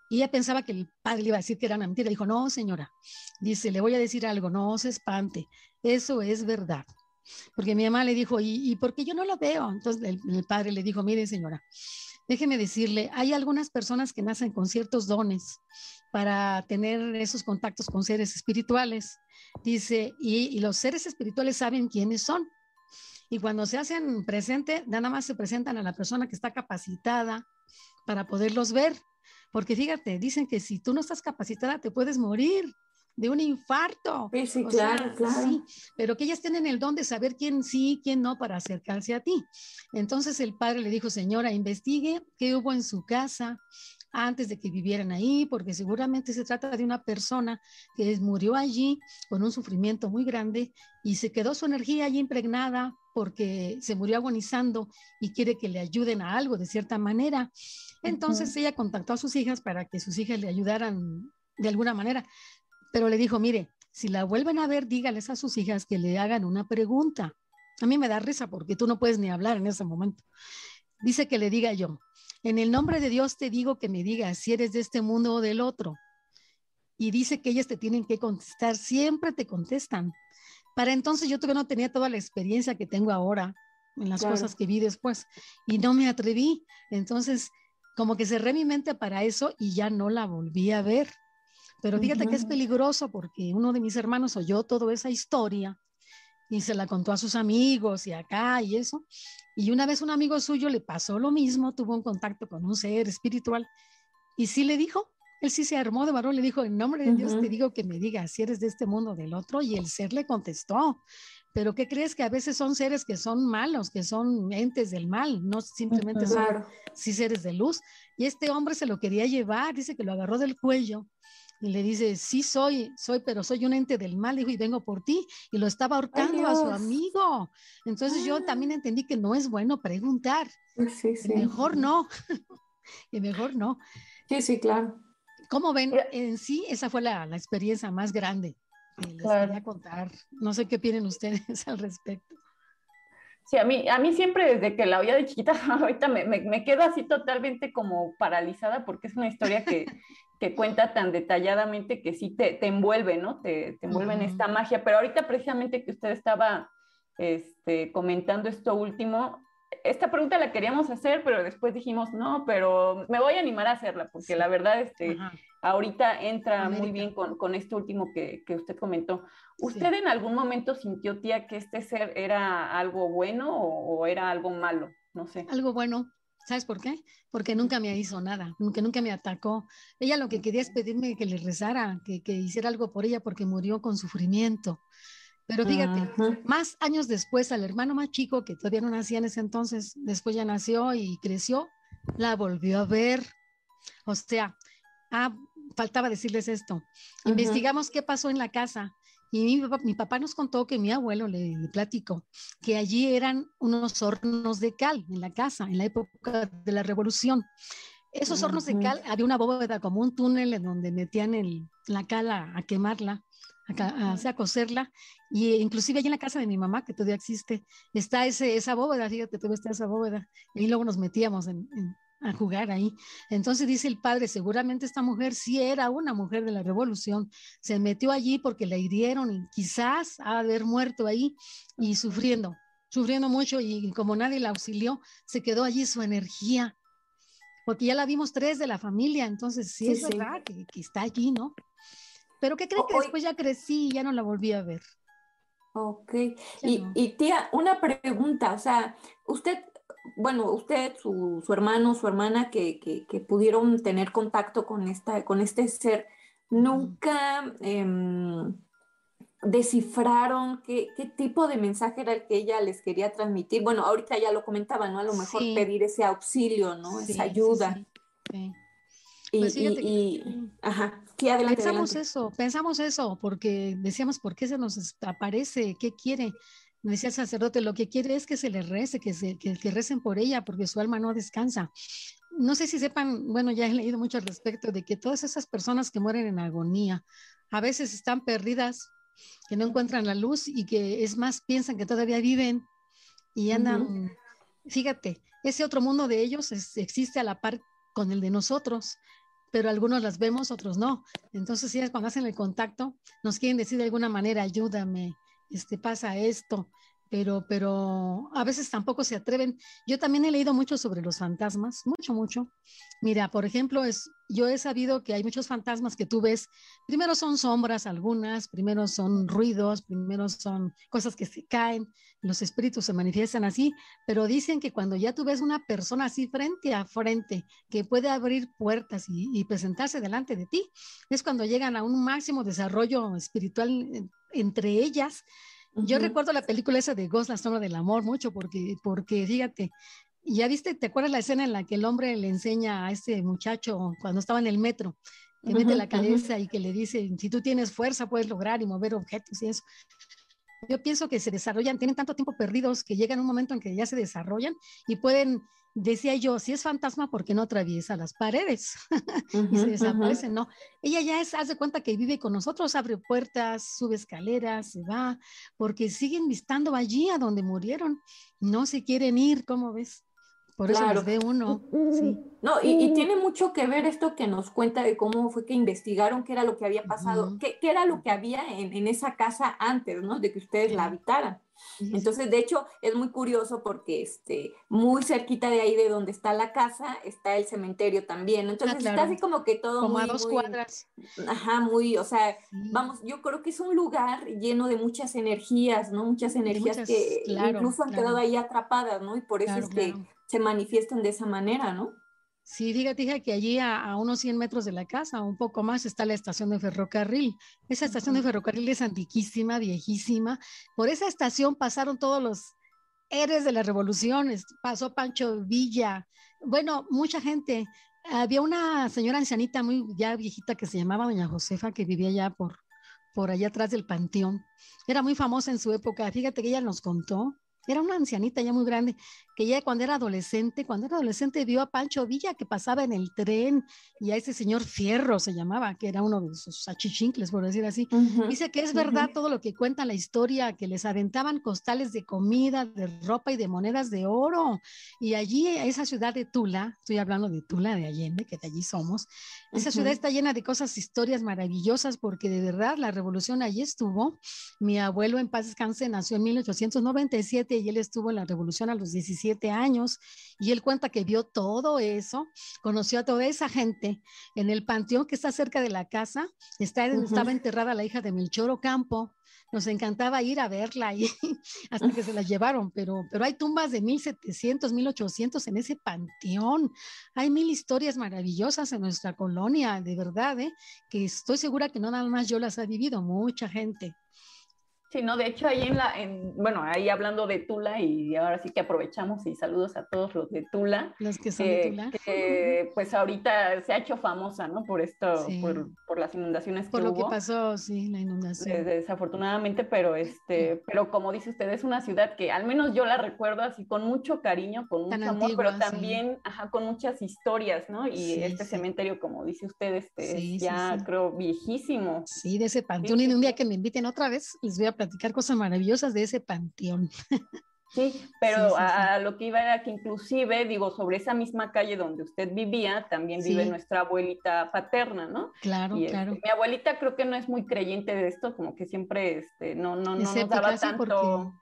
y ella pensaba que el padre le iba a decir que era una mentira. Dijo, no, señora. Dice, le voy a decir algo, no se espante. Eso es verdad. Porque mi mamá le dijo, ¿y, y por qué yo no lo veo? Entonces el, padre le dijo, mire, señora, déjeme decirle, hay algunas personas que nacen con ciertos dones para tener esos contactos con seres espirituales. Dice, y, y los seres espirituales saben quiénes son. Y cuando se hacen presente, nada más se presentan a la persona que está capacitada para poderlos ver. Porque fíjate, dicen que si tú no estás capacitada te puedes morir de un infarto.
Sí, sí, claro, sea, claro. Sí,
pero que ellas tienen el don de saber quién sí, quién no para acercarse a ti. Entonces el padre le dijo, señora, investigue qué hubo en su casa antes de que vivieran ahí, porque seguramente se trata de una persona que murió allí con un sufrimiento muy grande y se quedó su energía allí impregnada porque se murió agonizando y quiere que le ayuden a algo de cierta manera. Entonces uh -huh. ella contactó a sus hijas para que sus hijas le ayudaran de alguna manera, pero le dijo, mire, si la vuelven a ver, dígales a sus hijas que le hagan una pregunta. A mí me da risa porque tú no puedes ni hablar en ese momento. Dice que le diga yo, en el nombre de Dios te digo que me digas si eres de este mundo o del otro. Y dice que ellas te tienen que contestar, siempre te contestan. Para entonces yo todavía no tenía toda la experiencia que tengo ahora en las claro. cosas que vi después y no me atreví. Entonces, como que cerré mi mente para eso y ya no la volví a ver. Pero fíjate uh -huh. que es peligroso porque uno de mis hermanos oyó toda esa historia y se la contó a sus amigos y acá y eso. Y una vez un amigo suyo le pasó lo mismo, tuvo un contacto con un ser espiritual y sí le dijo, él sí se armó de varón, le dijo, en nombre de uh -huh. Dios te digo que me digas si eres de este mundo o del otro. Y el ser le contestó, pero ¿qué crees que a veces son seres que son malos, que son entes del mal, no simplemente son claro. sí seres de luz? Y este hombre se lo quería llevar, dice que lo agarró del cuello y le dice, sí soy, soy, pero soy un ente del mal, dijo, y vengo por ti, y lo estaba ahorcando a su amigo. Entonces ah. yo también entendí que no es bueno preguntar,
sí, sí.
mejor no, y mejor no.
Sí, sí, claro.
¿Cómo ven? En sí, esa fue la, la experiencia más grande que les claro. quería contar. No sé qué opinan ustedes al respecto.
Sí, a mí, a mí siempre desde que la oía de chiquita, ahorita me, me, me quedo así totalmente como paralizada porque es una historia que, que cuenta tan detalladamente que sí te, te envuelve, ¿no? Te, te envuelve uh -huh. en esta magia. Pero ahorita precisamente que usted estaba este, comentando esto último, esta pregunta la queríamos hacer, pero después dijimos, no, pero me voy a animar a hacerla, porque sí. la verdad, este, ahorita entra América. muy bien con, con esto último que, que usted comentó. ¿Usted sí. en algún momento sintió, tía, que este ser era algo bueno o, o, era algo malo? No sé.
Algo bueno. ¿Sabes por qué? Porque nunca me hizo nada, que nunca me atacó. Ella lo que quería es pedirme que le rezara, que, que hiciera algo por ella porque murió con sufrimiento. Pero fíjate, uh -huh. más años después, al hermano más chico, que todavía no nacía en ese entonces, después ya nació y creció, la volvió a ver. O sea, ah, faltaba decirles esto. Uh -huh. Investigamos qué pasó en la casa Y mi papá, nos contó que mi abuelo le, le platicó que allí eran unos hornos de cal en la casa, en la época de la revolución. Esos hornos de cal, había una bóveda como un túnel en donde metían el, la cal a, quemarla, a, a, cocerla. Y inclusive allí en la casa de mi mamá, que todavía existe, está ese, esa bóveda, fíjate, todavía está esa bóveda. Y luego nos metíamos en, a jugar ahí. Entonces dice el padre, seguramente esta mujer sí era una mujer de la revolución, se metió allí porque la hirieron y quizás ha haber muerto ahí y sufriendo, sufriendo mucho y como nadie la auxilió, se quedó allí su energía porque ya la vimos tres de la familia, entonces sí, es verdad que, está allí, ¿no? Pero ¿qué creen que después ya crecí y ya no la volví a ver?
Ok. Y, tía, una pregunta, o sea, usted, bueno, usted, su, hermano, su hermana que, que, pudieron tener contacto con, esta, con este ser, nunca descifraron qué, tipo de mensaje era el que ella les quería transmitir. Bueno, ahorita ya lo comentaba, ¿no? A lo mejor pedir ese auxilio, ¿no? Esa ayuda. Sí, y, pues y, ajá, sí, adelante,
Pensamos eso, pensamos eso, porque decíamos, ¿por qué se nos aparece? ¿Qué quiere? Me decía el sacerdote, lo que quiere es que se le rece, que, se, que, que recen por ella, porque su alma no descansa no sé si sepan, bueno, ya he leído mucho al respecto de que todas esas personas que mueren en agonía a veces están perdidas que no encuentran la luz y que es más piensan que todavía viven y andan, fíjate, ese otro mundo de ellos existe a la par con el de nosotros, pero algunos las vemos, otros no. Entonces, si es cuando hacen el contacto, nos quieren decir de alguna manera, ayúdame, este, pasa esto, pero, pero a veces tampoco se atreven. Yo también he leído mucho sobre los fantasmas, mucho, mucho. Mira, por ejemplo, es, yo he sabido que hay muchos fantasmas que tú ves, primero son sombras algunas, primero son ruidos, primero son cosas que se caen, los espíritus se manifiestan así, pero dicen que cuando ya tú ves una persona así frente a frente, que puede abrir puertas y, y presentarse delante de ti, es cuando llegan a un máximo desarrollo espiritual eh, entre ellas. Yo recuerdo la película esa de Ghost, la sombra del amor, mucho, porque, porque fíjate, ya viste, ¿te acuerdas la escena en la que el hombre le enseña a este muchacho cuando estaba en el metro, que mete la cabeza y que le dice, si tú tienes fuerza puedes lograr y mover objetos y eso? Yo pienso que se desarrollan, tienen tanto tiempo perdidos que llegan un momento en que ya se desarrollan y pueden decía yo, si es fantasma, ¿por qué no atraviesa las paredes? y se desaparece, no. Ella ya es, hace cuenta que vive con nosotros, abre puertas, sube escaleras, se va, porque siguen vistando allí a donde murieron. No se quieren ir, ¿cómo ves? Por eso claro. ve uno. Sí.
No, y, tiene mucho que ver esto que nos cuenta de cómo fue que investigaron qué era lo que había pasado, qué, qué, era lo que había en, en, esa casa antes, ¿no? De que ustedes la habitaran. Entonces, de hecho, es muy curioso porque este, muy cerquita de ahí de donde está la casa está el cementerio también. Entonces, está así como que todo
como a dos cuadras.
Ajá, muy, o sea, vamos, yo creo que es un lugar lleno de muchas energías, ¿no? Muchas energías que incluso han quedado ahí atrapadas, ¿no? Y por eso es que se manifiestan de esa manera, ¿no?
Sí, fíjate que allí a, unos 100 metros de la casa, un poco más, está la estación de ferrocarril. Esa estación de ferrocarril es antiquísima, viejísima. Por esa estación pasaron todos los héroes de las revoluciones. Pasó Pancho Villa. Bueno, mucha gente. Había una señora ancianita muy ya viejita que se llamaba Doña Josefa, que vivía ya por, por allá atrás del panteón. Era muy famosa en su época. Fíjate que ella nos contó era una ancianita ya muy grande, que ya cuando era adolescente, cuando era adolescente vio a Pancho Villa que pasaba en el tren y a ese señor Fierro se llamaba, que era uno de sus achichincles, por decir así. Dice que es verdad todo lo que cuenta la historia, que les aventaban costales de comida, de ropa y de monedas de oro. Y allí, esa ciudad de Tula, estoy hablando de Tula de Allende, que de allí somos, esa ciudad está llena de cosas, historias maravillosas, porque de verdad la revolución allí estuvo. Mi abuelo en paz descanse nació en 1897 y él estuvo en la revolución a los 17 años y él cuenta que vio todo eso, conoció a toda esa gente en el panteón que está cerca de la casa, está, estaba enterrada la hija de Melchor Ocampo, nos encantaba ir a verla y hasta que se la llevaron, pero, pero hay tumbas de 1700, 1800 en ese panteón. Hay mil historias maravillosas en nuestra colonia, de verdad, ¿eh? que estoy segura que no nada más yo las ha vivido, mucha gente.
Sí, no, de hecho ahí en la, en, bueno, ahí hablando de Tula y ahora sí que aprovechamos y saludos a todos los de Tula.
Los que son de Tula.
Que, pues ahorita se ha hecho famosa, ¿no? Por esto, por, por, las inundaciones
por
que
Por lo que pasó, sí, la inundación.
Desafortunadamente, pero este, pero como dice usted, es una ciudad que al menos yo la recuerdo así con mucho cariño, con mucho amor, pero también, ajá, con muchas historias, ¿no? Y este cementerio, como dice usted, este, es ya creo viejísimo.
Sí, de ese panteón. Y un día que me inviten otra vez, les voy a platicar cosas maravillosas de ese panteón.
Sí, pero a, lo que iba era que inclusive, digo, sobre esa misma calle donde usted vivía, también vive nuestra abuelita paterna, ¿no?
Claro,
y,
este, claro.
mi abuelita creo que no es muy creyente de esto, como que siempre este, no, no, no nos daba tanto,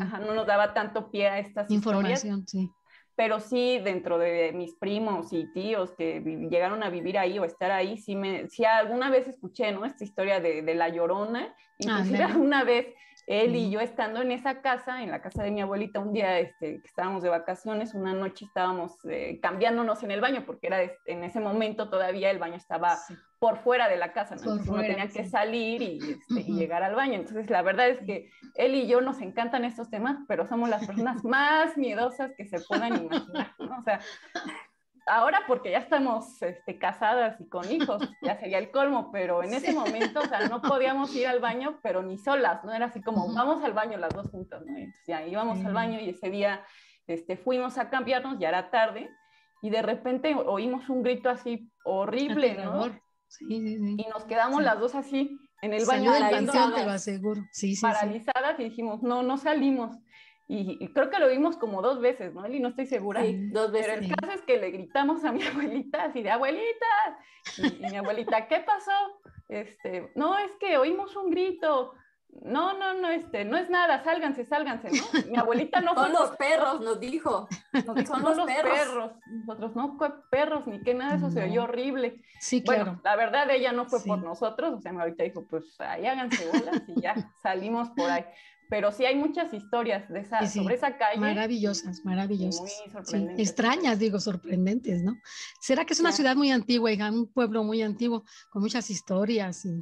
ajá, no nos daba tanto pie a estas
Información,
historias.
sí
pero sí dentro de mis primos y tíos que llegaron a vivir ahí o estar ahí, sí, me, sí alguna vez escuché, ¿no? Esta historia de, de La Llorona, inclusive ah, una vez él y yo estando en esa casa, en la casa de mi abuelita, un día este, que estábamos de vacaciones, una noche estábamos eh, cambiándonos en el baño, porque era en ese momento todavía el baño estaba por fuera de la casa, ¿no? uno tenía que salir y, este, y, llegar al baño. Entonces, la verdad es que él y yo nos encantan estos temas, pero somos las personas más miedosas que se puedan imaginar, ¿no? O sea, ahora porque ya estamos este, casadas y con hijos, ya sería el colmo, pero en ese momento, o sea, no podíamos ir al baño, pero ni solas, ¿no? Era así como, vamos al baño las dos juntas, ¿no? Entonces ya íbamos al baño y ese día este, fuimos a cambiarnos, ya era tarde, y de repente oímos un grito así horrible, ¿no?
Sí, sí, sí.
Y nos quedamos las dos así en el baño.
Salió te lo aseguro. Sí, sí,
paralizadas y dijimos, no, no salimos. Y, creo que lo vimos como dos veces, ¿no? Y no estoy segura.
Sí, dos veces.
Pero el caso es que le gritamos a mi abuelita así de abuelita. Y, mi abuelita, ¿qué pasó? Este, no, es que oímos un grito. No, no, no, este, no es nada, sálganse, sálganse, ¿no? Mi abuelita no
Son los perros, nos dijo.
son los, perros. Nosotros no fue perros, ni que nada, eso se oyó horrible.
Sí, claro.
Bueno, la verdad ella no fue por nosotros, o sea, mi abuelita dijo, pues ahí háganse bolas y ya salimos por ahí pero sí hay muchas historias de esa, sobre esa calle.
Maravillosas, maravillosas. extrañas, digo, sorprendentes, ¿no? ¿Será que es una ciudad muy antigua, hija, un pueblo muy antiguo, con muchas historias? Y,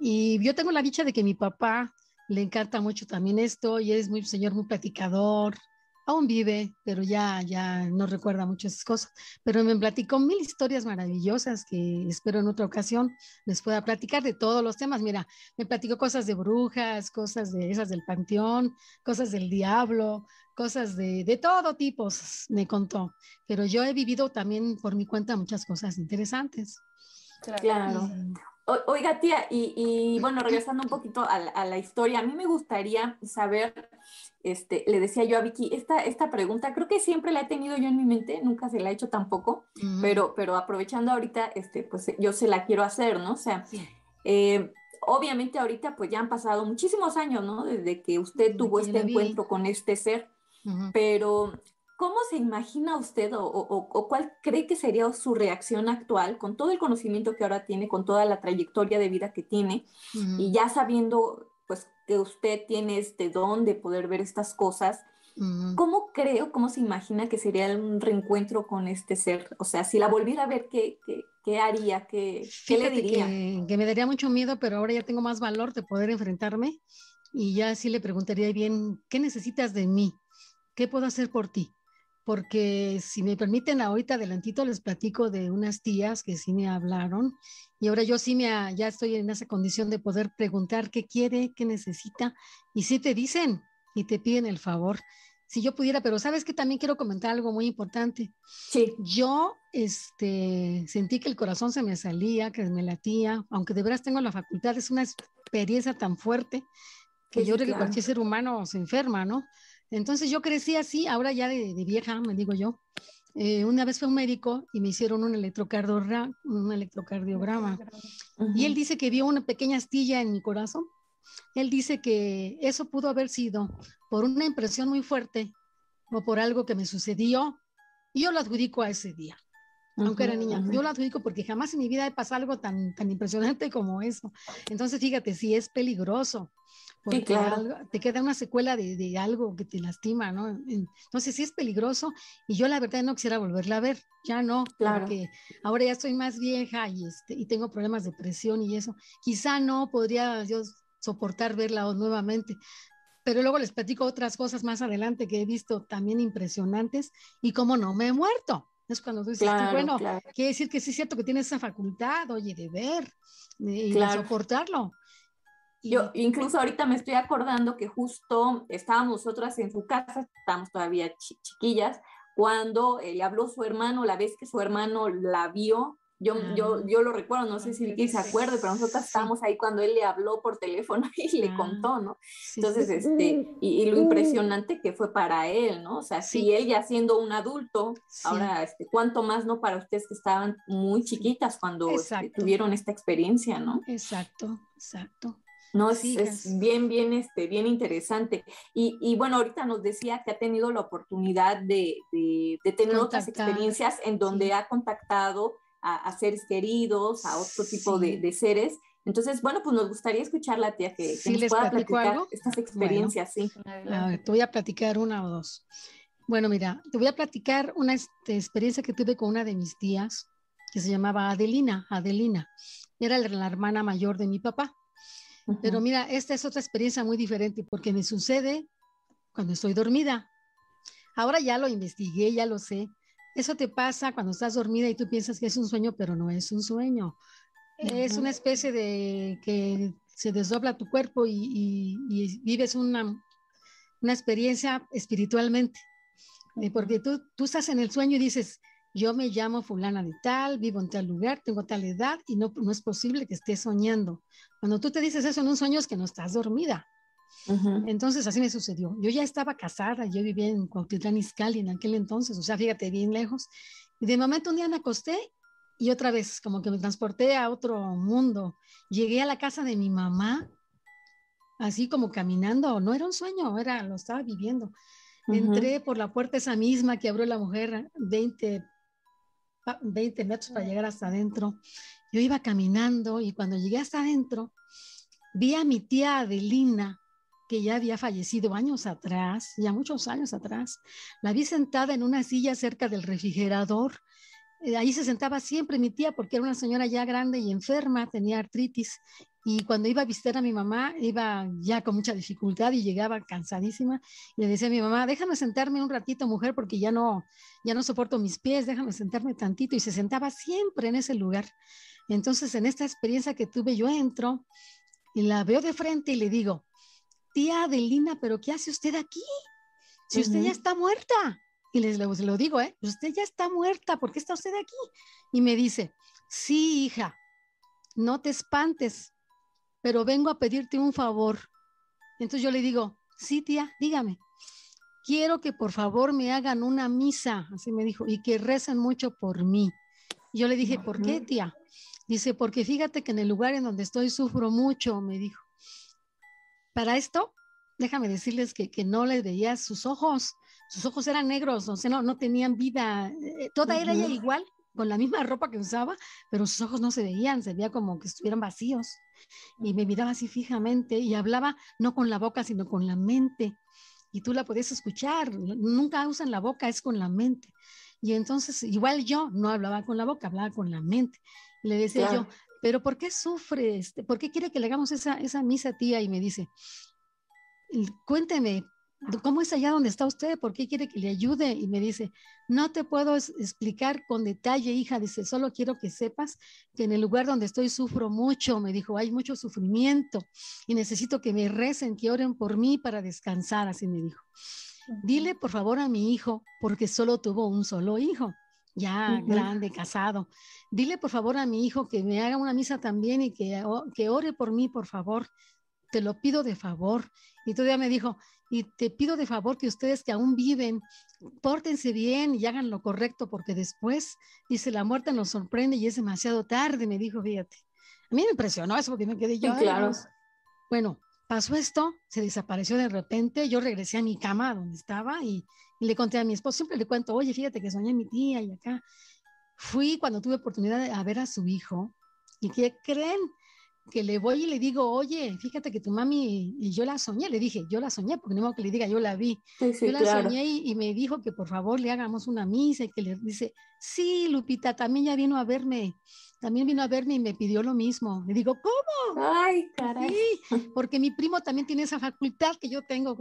y, yo tengo la dicha de que mi papá le encanta mucho también esto y es muy señor muy platicador, aún vive, pero ya, ya no recuerda muchas cosas. Pero me platicó mil historias maravillosas que espero en otra ocasión les pueda platicar de todos los temas. Mira, me platicó cosas de brujas, cosas de esas del panteón, cosas del diablo, cosas de, de todo tipo, me contó. Pero yo he vivido también por mi cuenta muchas cosas interesantes.
Claro. Oiga, tía, y, bueno, regresando un poquito a, a la historia, a mí me gustaría saber este, le decía yo a Vicky, esta, esta pregunta creo que siempre la he tenido yo en mi mente, nunca se la he hecho tampoco, pero, pero aprovechando ahorita, este, pues yo se la quiero hacer, ¿no? O sea, eh, obviamente ahorita pues ya han pasado muchísimos años, ¿no? Desde que usted tuvo este encuentro con este ser, pero ¿cómo se imagina usted o, o, cuál cree que sería su reacción actual con todo el conocimiento que ahora tiene, con toda la trayectoria de vida que tiene y ya sabiendo pues que usted tiene este don de poder ver estas cosas, ¿cómo creo, cómo se imagina que sería un reencuentro con este ser? O sea, si la volviera a ver, ¿qué, qué, qué haría? ¿Qué, qué le diría?
Que, me daría mucho miedo, pero ahora ya tengo más valor de poder enfrentarme y ya sí le preguntaría bien, ¿qué necesitas de mí? ¿Qué puedo hacer por ti? Porque si me permiten ahorita adelantito les platico de unas tías que sí me hablaron y ahora yo sí me ya estoy en esa condición de poder preguntar qué quiere, qué necesita y si te dicen y te piden el favor. Si yo pudiera, pero sabes que también quiero comentar algo muy importante.
Sí.
Yo este, sentí que el corazón se me salía, que me latía, aunque de veras tengo la facultad, es una experiencia tan fuerte que yo creo que cualquier ser humano se enferma, ¿no? Entonces yo crecí así, ahora ya de, vieja, me digo yo. Eh, una vez fue un médico y me hicieron un, electrocardiograma, un electrocardiograma. Y él dice que vio una pequeña astilla en mi corazón. Él dice que eso pudo haber sido por una impresión muy fuerte o por algo que me sucedió. Y yo lo adjudico a ese día, aunque era niña. Yo lo adjudico porque jamás en mi vida he pasado algo tan, tan impresionante como eso. Entonces, fíjate, si es peligroso porque te queda una secuela de, algo que te lastima, ¿no? Entonces sí es peligroso y yo la verdad no quisiera volverla a ver, ya no, claro. porque ahora ya estoy más vieja y, este, y tengo problemas de presión y eso. Quizá no podría yo soportar verla nuevamente. Pero luego les platico otras cosas más adelante que he visto también impresionantes y como no me he muerto. Es cuando tú dices, bueno, quiere decir que sí es cierto que tienes esa facultad, oye, de ver y de soportarlo.
Yo incluso ahorita me estoy acordando que justo estábamos nosotras en su casa, estábamos todavía chiquillas, cuando eh, le habló su hermano, la vez que su hermano la vio, yo, yo, ah. yo lo recuerdo, no sé si Vicky se acuerde, pero nosotros estábamos ahí cuando él le habló por teléfono y le ah. contó, ¿no? Entonces, este, y, lo impresionante que fue para él, ¿no? O sea, si él ya siendo un adulto, ahora, este, ¿cuánto más, no? Para ustedes que estaban muy chiquitas cuando este, tuvieron esta experiencia, ¿no?
Exacto, exacto.
No, es, bien, bien, este, bien interesante. Y, y, bueno, ahorita nos decía que ha tenido la oportunidad de, de, tener otras experiencias en donde ha contactado a, seres queridos, a otro tipo de, seres. Entonces, bueno, pues nos gustaría escuchar la tía que, nos pueda platicar estas experiencias, sí.
te voy a platicar una o dos. Bueno, mira, te voy a platicar una este, experiencia que tuve con una de mis tías, que se llamaba Adelina, Adelina. Era la hermana mayor de mi papá. Pero mira, esta es otra experiencia muy diferente porque me sucede cuando estoy dormida. Ahora ya lo investigué, ya lo sé, eso te pasa cuando estás dormida y tú piensas que es un sueño, pero no es un sueño. Es una especie de que se desdobla tu cuerpo y, vives una, una, experiencia espiritualmente. Eh, porque tú, tú estás en el sueño y dices, yo me llamo fulana de tal, vivo en tal lugar, tengo tal edad y no, no es posible que estés soñando. Cuando tú te dices eso en un sueño es que no estás dormida. Entonces así me sucedió. Yo ya estaba casada, yo vivía en Cuautitlán Izcalli en aquel entonces, o sea, fíjate, bien lejos. Y de momento un día me acosté y otra vez como que me transporté a otro mundo. Llegué a la casa de mi mamá, así como caminando, no era un sueño, era lo estaba viviendo. Entré por la puerta esa misma que abrió la mujer 20, 20 metros para llegar hasta adentro. Yo iba caminando y cuando llegué hasta adentro, vi a mi tía Adelina que ya había fallecido años atrás, ya muchos años atrás. La vi sentada en una silla cerca del refrigerador. Eh, ahí se sentaba siempre mi tía porque era una señora ya grande y enferma, tenía artritis. Y cuando iba a visitar a mi mamá, iba ya con mucha dificultad y llegaba cansadísima. Y le decía a mi mamá, déjame sentarme un ratito, mujer, porque ya no, ya no soporto mis pies, déjame sentarme tantito. Y se sentaba siempre en ese lugar. Entonces, en esta experiencia que tuve, yo entro y la veo de frente y le digo, tía Adelina, pero ¿qué hace usted aquí? Si usted ya está muerta. Y les lo, digo, ¿eh? Usted ya está muerta, ¿por qué está usted aquí? Y me dice, sí, hija, no te espantes, pero vengo a pedirte un favor. Entonces yo le digo, sí, tía, dígame. Quiero que por favor me hagan una misa, así me dijo, y que recen mucho por mí. Y yo le dije, ¿por qué, tía? Dice, porque fíjate que en el lugar en donde estoy sufro mucho, me dijo. Para esto, déjame decirles que, no le veía sus ojos. Sus ojos eran negros, o sea, no, no tenían vida. Eh, toda era ella igual, con la misma ropa que usaba, pero sus ojos no se veían, se veía como que estuvieran vacíos. Y me miraba así fijamente y hablaba no con la boca, sino con la mente. Y tú la podías escuchar, nunca usan la boca, es con la mente. Y entonces, igual yo no hablaba con la boca, hablaba con la mente. le decía yo, pero ¿por qué sufre? Este? ¿Por qué quiere que le hagamos esa, esa misa, tía? Y me dice, cuénteme, ¿cómo es allá donde está usted? ¿Por qué quiere que le ayude? Y me dice, no te puedo explicar con detalle, hija. Dice, solo quiero que sepas que en el lugar donde estoy sufro mucho. Me dijo, hay mucho sufrimiento y necesito que me recen, que oren por mí para descansar. Así me dijo. Dile por favor a mi hijo, porque solo tuvo un solo hijo ya grande, casado. Dile por favor a mi hijo que me haga una misa también y que, que ore por mí, por favor. Te lo pido de favor. Y todavía me dijo, y te pido de favor que ustedes que aún viven, pórtense bien y hagan lo correcto, porque después, dice, la muerte nos sorprende y es demasiado tarde, me dijo, fíjate. A mí me impresionó eso porque me quedé yo.
claro.
Bueno, pasó esto, se desapareció de repente, yo regresé a mi cama donde estaba y, le conté a mi esposo, siempre le cuento, oye, fíjate que soñé a mi tía y acá. Fui cuando tuve oportunidad de ver a su hijo y ¿qué creen? Que le voy y le digo, oye, fíjate que tu mami y yo la soñé, le dije, yo la soñé, porque no modo que le diga, yo la vi. yo la soñé y, me dijo que por favor le hagamos una misa y que le dice, sí, Lupita, también ya vino a verme también vino a verme y me pidió lo mismo. Le digo, ¿cómo?
Ay, caray.
Sí, porque mi primo también tiene esa facultad que yo tengo.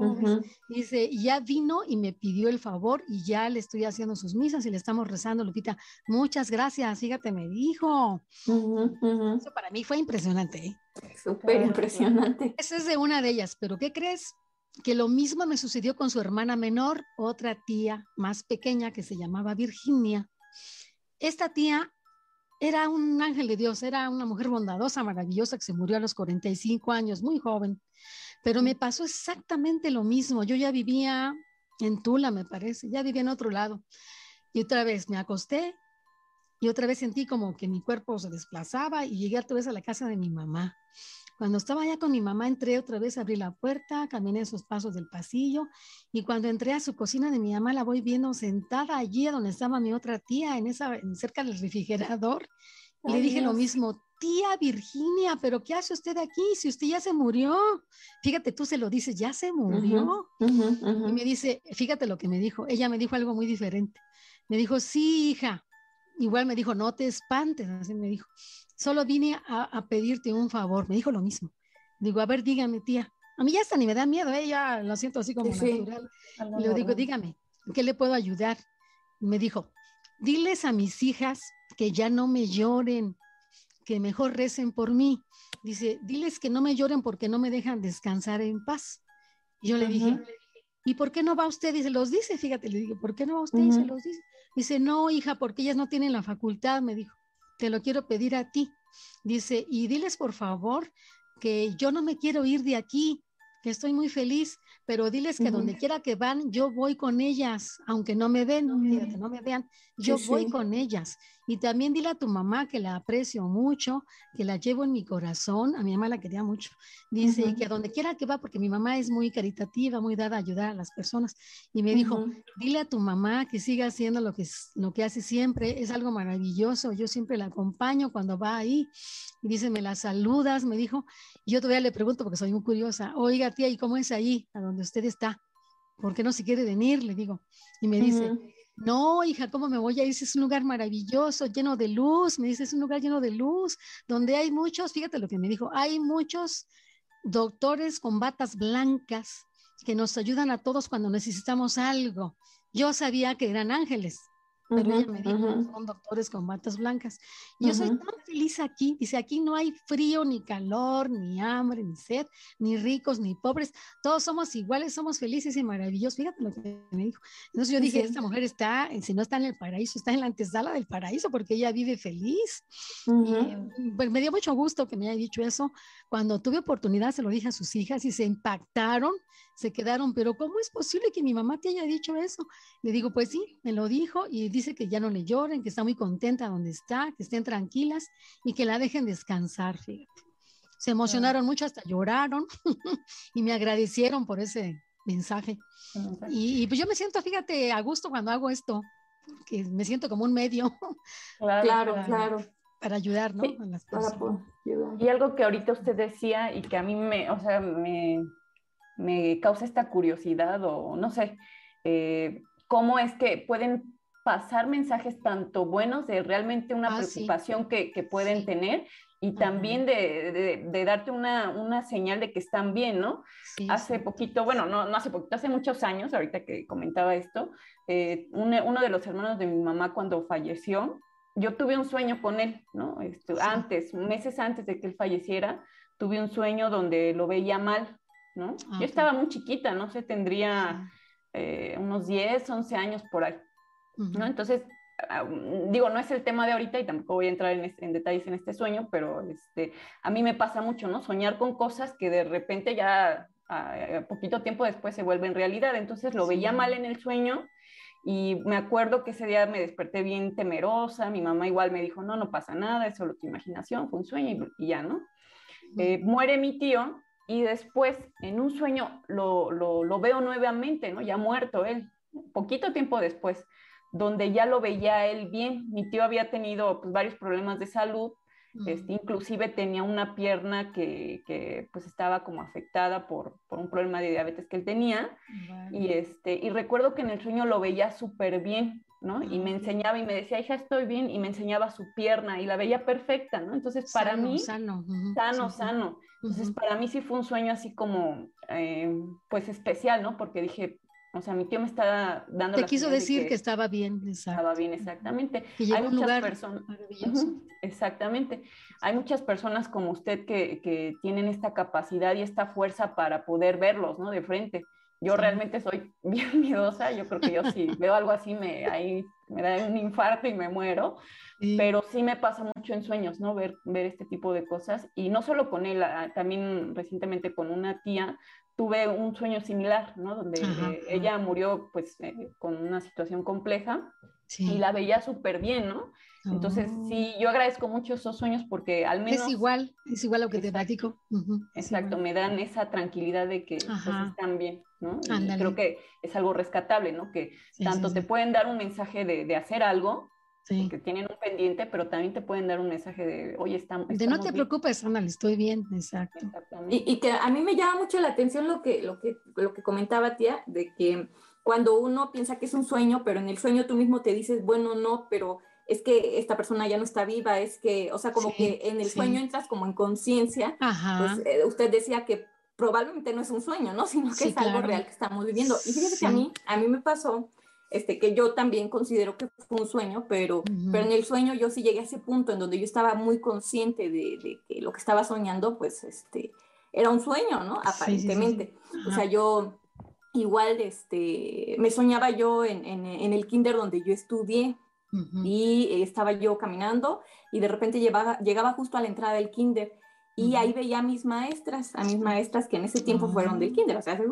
Dice, y ya vino y me pidió el favor y ya le estoy haciendo sus misas y le estamos rezando, Lupita. Muchas gracias, fíjate, me dijo. Eso para mí fue impresionante. ¿eh?
Súper impresionante.
Esa es de una de ellas, pero ¿qué crees? Que lo mismo me sucedió con su hermana menor, otra tía más pequeña que se llamaba Virginia. Esta tía era un ángel de Dios, era una mujer bondadosa, maravillosa, que se murió a los 45 años, muy joven. Pero me pasó exactamente lo mismo. Yo ya vivía en Tula, me parece, ya vivía en otro lado. Y otra vez me acosté y otra vez sentí como que mi cuerpo se desplazaba y llegué otra vez a la casa de mi mamá. Cuando estaba allá con mi mamá, entré otra vez, abrí la puerta, caminé esos pasos del pasillo y cuando entré a su cocina de mi mamá, la voy viendo sentada allí donde estaba mi otra tía, en esa, cerca del refrigerador. le dije lo mismo, tía Virginia, pero ¿qué hace usted aquí si usted ya se murió? Fíjate, tú se lo dices, ya se murió. Y me dice, fíjate lo que me dijo, ella me dijo algo muy diferente. Me dijo, sí, hija. Igual me dijo, no te espantes, así me dijo solo vine a, pedirte un favor. Me dijo lo mismo. Digo, a ver, dígame, tía. A mí ya hasta ni me da miedo, ¿eh? ya lo siento así como natural. Y le digo, dígame, ¿qué le puedo ayudar? me dijo, diles a mis hijas que ya no me lloren, que mejor recen por mí. Dice, diles que no me lloren porque no me dejan descansar en paz. Y yo le dije, ¿y por qué no va usted? Y se los dice, fíjate, le digo, ¿por qué no va usted? Y se los dice. Dice, no, hija, porque ellas no tienen la facultad, me dijo te lo quiero pedir a ti. Dice, y diles por favor que yo no me quiero ir de aquí, que estoy muy feliz, pero diles que donde quiera que van, yo voy con ellas, aunque no me ven, no me vean, yo voy con ellas. Y también dile a tu mamá que la aprecio mucho, que la llevo en mi corazón, a mi mamá la quería mucho. Dice que a donde quiera que va, porque mi mamá es muy caritativa, muy dada a ayudar a las personas. Y me dijo, dile a tu mamá que siga haciendo lo que, lo que hace siempre, es algo maravilloso, yo siempre la acompaño cuando va ahí. Y dice, me la saludas, me dijo. Y yo todavía le pregunto, porque soy muy curiosa, oiga tía, ¿y cómo es ahí, a donde usted está? ¿Por qué no se quiere venir? Le digo. Y me dice, no, hija, ¿cómo me voy a ir? Es un lugar maravilloso, lleno de luz. Me dice, es un lugar lleno de luz, donde hay muchos, fíjate lo que me dijo, hay muchos doctores con batas blancas que nos ayudan a todos cuando necesitamos algo. Yo sabía que eran ángeles, pero ella me dijo, son doctores con batas blancas. Y yo soy tan feliz aquí, dice, aquí no hay frío, ni calor, ni hambre, ni sed, ni ricos, ni pobres, todos somos iguales, somos felices y maravillosos. Fíjate lo que me dijo. Entonces yo dije, esta mujer está, si no está en el paraíso, está en la antesala del paraíso porque ella vive feliz. y, pues, me dio mucho gusto que me haya dicho eso. Cuando tuve oportunidad se lo dije a sus hijas y se impactaron, se quedaron, pero ¿cómo es posible que mi mamá te haya dicho eso? Le digo, pues sí, me lo dijo y dice que ya no le lloren, que está muy contenta donde está, que estén tranquilas y que la dejen descansar, fíjate. Se emocionaron mucho, hasta lloraron y me agradecieron por ese mensaje. Y, pues yo me siento, fíjate, a gusto cuando hago esto, que me siento como un medio.
Claro, claro.
Para ayudar, ¿no?
Y algo que ahorita usted decía y que a mí me, o sea, me, me causa esta curiosidad o no sé, eh, cómo es que pueden pasar mensajes tanto buenos de realmente una ah, preocupación que, pueden tener y también de, darte una, señal de que están bien, ¿no? hace poquito, bueno, no, no hace poquito, hace muchos años, ahorita que comentaba esto, eh, uno de los hermanos de mi mamá cuando falleció, yo tuve un sueño con él, ¿no? Este, antes, meses antes de que él falleciera, tuve un sueño donde lo veía mal, ¿no? Ah, yo estaba muy chiquita, no sé, tendría eh, unos 10, 11 años por ahí. ¿no? Entonces, ah, mm, digo, no es el tema de ahorita y tampoco voy a entrar en, detalles en este sueño, pero este, a mí me pasa mucho, ¿no? Soñar con cosas que de repente ya a, poquito tiempo después se vuelven realidad. Entonces lo veía mal en el sueño y me acuerdo que ese día me desperté bien temerosa, mi mamá igual me dijo, no, no pasa nada, es solo tu imaginación, fue un sueño y, ya, ¿no? Eh, muere mi tío y después en un sueño lo, lo, lo, veo nuevamente, ¿no? Ya muerto él, poquito tiempo después donde ya lo veía él bien. Mi tío había tenido pues, varios problemas de salud, Este, inclusive tenía una pierna que, que, pues estaba como afectada por, por, un problema de diabetes que él tenía. Y, este, y recuerdo que en el sueño lo veía súper bien, ¿no? Y me enseñaba y me decía, hija, estoy bien, y me enseñaba su pierna y la veía perfecta, ¿no? Entonces, para mí,
sano,
sano, sano. Entonces, para mí sí fue un sueño así como, eh, pues especial, ¿no? Porque dije, o sea, mi tío me está dando.
Te quiso decir que, estaba bien,
exacto. Estaba bien, exactamente.
Hay muchas personas.
exactamente. Hay muchas personas como usted que, que, tienen esta capacidad y esta fuerza para poder verlos, ¿no? De frente. Yo realmente soy bien miedosa. Yo creo que yo si veo algo así me ahí me da un infarto y me muero. Pero sí me pasa mucho en sueños, ¿no? Ver, ver este tipo de cosas. Y no solo con él, también recientemente con una tía, tuve un sueño similar, ¿no? Donde eh, ella murió pues eh, con una situación compleja y la veía súper bien, ¿no? Entonces, oh. sí, yo agradezco mucho esos sueños porque al menos...
Es igual, es igual a lo que te platico.
exacto, me dan esa tranquilidad de que pues, están bien, ¿no? Y creo que es algo rescatable, ¿no? Que tanto te pueden dar un mensaje de, de hacer algo, que tienen un pendiente, pero también te pueden dar un mensaje de, oye, estamos...
De no te preocupes, Ana, estoy bien, exacto.
Y, y, que a mí me llama mucho la atención lo que, lo, que, lo que comentaba tía, de que cuando uno piensa que es un sueño, pero en el sueño tú mismo te dices, bueno, no, pero es que esta persona ya no está viva, es que, o sea, como que en el sueño entras como en conciencia, pues eh, usted decía que probablemente no es un sueño, ¿no? Sino que es algo real que estamos viviendo. Y fíjese que a mí, a mí me pasó este, que yo también considero que fue un sueño, pero, pero en el sueño yo sí llegué a ese punto en donde yo estaba muy consciente de, de que lo que estaba soñando, pues, este, era un sueño, ¿no? Aparentemente. o sea, yo igual, este, me soñaba yo en, en, en el kinder donde yo estudié, y estaba yo caminando y de repente llevaba, llegaba justo a la entrada del kinder y ahí veía a mis maestras, a mis maestras que en ese tiempo fueron del kinder, o sea, hace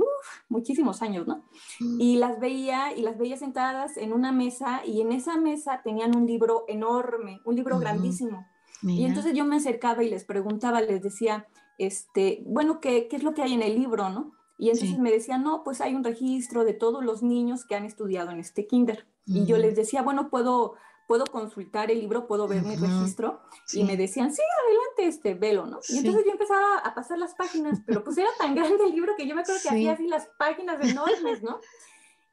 muchísimos años, ¿no? Mm. Y las veía y las veía sentadas en una mesa y en esa mesa tenían un libro enorme, un libro grandísimo. Y entonces yo me acercaba y les preguntaba, les decía, este, bueno, ¿qué, qué es lo que hay en el libro, no? Y entonces me decían, no, pues hay un registro de todos los niños que han estudiado en este kinder. Y yo les decía, bueno, puedo puedo consultar el libro, puedo ver mi registro. Y me decían, sí, adelante, este, velo, ¿no? Y entonces yo empezaba a pasar las páginas, pero pues era tan grande el libro que yo me acuerdo que hacía así las páginas enormes, ¿no?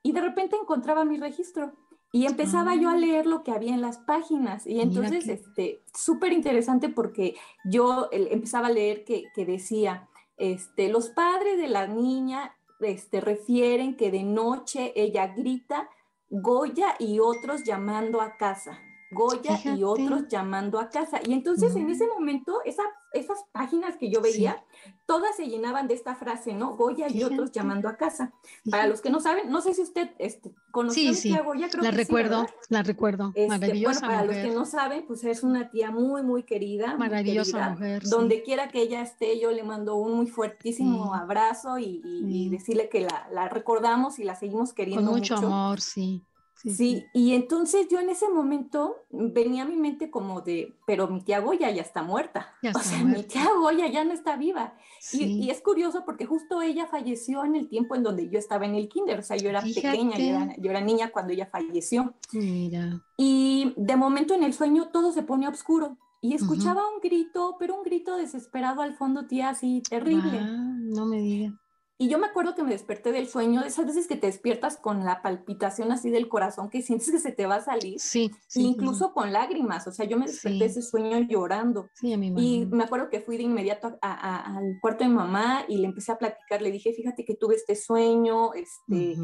Y de repente encontraba mi registro. Y empezaba yo a ah. leer lo que había en las páginas. Y entonces, este, súper interesante porque yo empezaba a leer que, que, decía, este, los padres de la niña este, refieren que de noche ella grita Goya y otros llamando a casa. Goya y otros llamando a casa. Y entonces en ese momento esa, esas páginas que yo veía, todas se llenaban de esta frase, ¿no? Goya y otros llamando a casa. Para los que no saben, no sé si usted este, conoce a Goya, creo
la recuerdo, la recuerdo,
este, maravillosa Bueno, para los que no saben, pues es una tía muy, muy querida.
Maravillosa mujer.
Donde quiera que ella esté, yo le mando un muy fuertísimo abrazo y, decirle que la, la, recordamos y la seguimos queriendo
Con mucho. amor, sí.
Sí, y entonces yo en ese momento venía a mi mente como de, pero mi tía Goya ya está muerta. o sea, mi tía Goya ya no está viva. Y, es curioso porque justo ella falleció en el tiempo en donde yo estaba en el kinder. O sea, yo era pequeña, yo era, niña cuando ella falleció.
Mira.
Y de momento en el sueño todo se pone oscuro. Y escuchaba un grito, pero un grito desesperado al fondo, tía, así terrible.
Ah, no me digas.
Y yo me acuerdo que me desperté del sueño, de esas veces que te despiertas con la palpitación así del corazón, que sientes que se te va a salir.
Sí.
incluso con lágrimas. O sea, yo me desperté ese sueño llorando.
Sí, a mi mamá.
Y me acuerdo que fui de inmediato al cuarto de mamá y le empecé a platicar. Le dije, fíjate que tuve este sueño, este,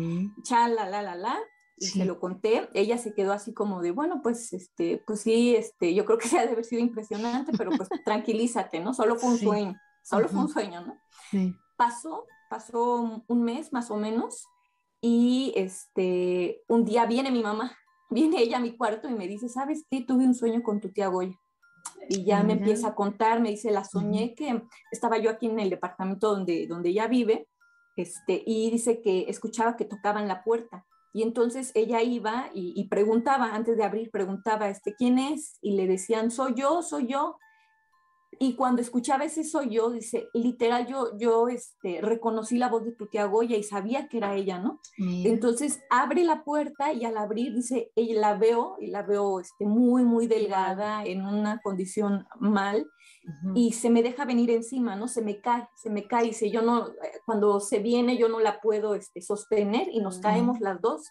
cha, la, la, la, la. Y se lo conté. Ella se quedó así como de, bueno, pues, este, pues sí, este, yo creo que se ha de haber sido impresionante, pero pues tranquilízate, ¿no? Solo fue un sueño. Solo fue un sueño, ¿no?
Sí.
Pasó pasó un mes más o menos y este, un día viene mi mamá, viene ella a mi cuarto y me dice, ¿sabes qué? Tuve un sueño con tu tía Goya. Y ya me empieza a contar, me dice, la soñé que estaba yo aquí en el departamento donde, donde ella vive, este, y dice que escuchaba que tocaban la puerta. Y entonces ella iba y, y, preguntaba, antes de abrir, preguntaba, este, ¿quién es? Y le decían, soy yo, soy yo y cuando escuchaba ese soy yo, dice, literal, yo, yo este, reconocí la voz de tu tía Goya y sabía que era ella, ¿no? Entonces abre la puerta y al abrir, dice, ella la veo, y la veo este, muy, muy delgada, en una condición mal, y se me deja venir encima, ¿no? Se me cae, se me cae, dice, yo no, cuando se viene yo no la puedo este, sostener y nos caemos las dos.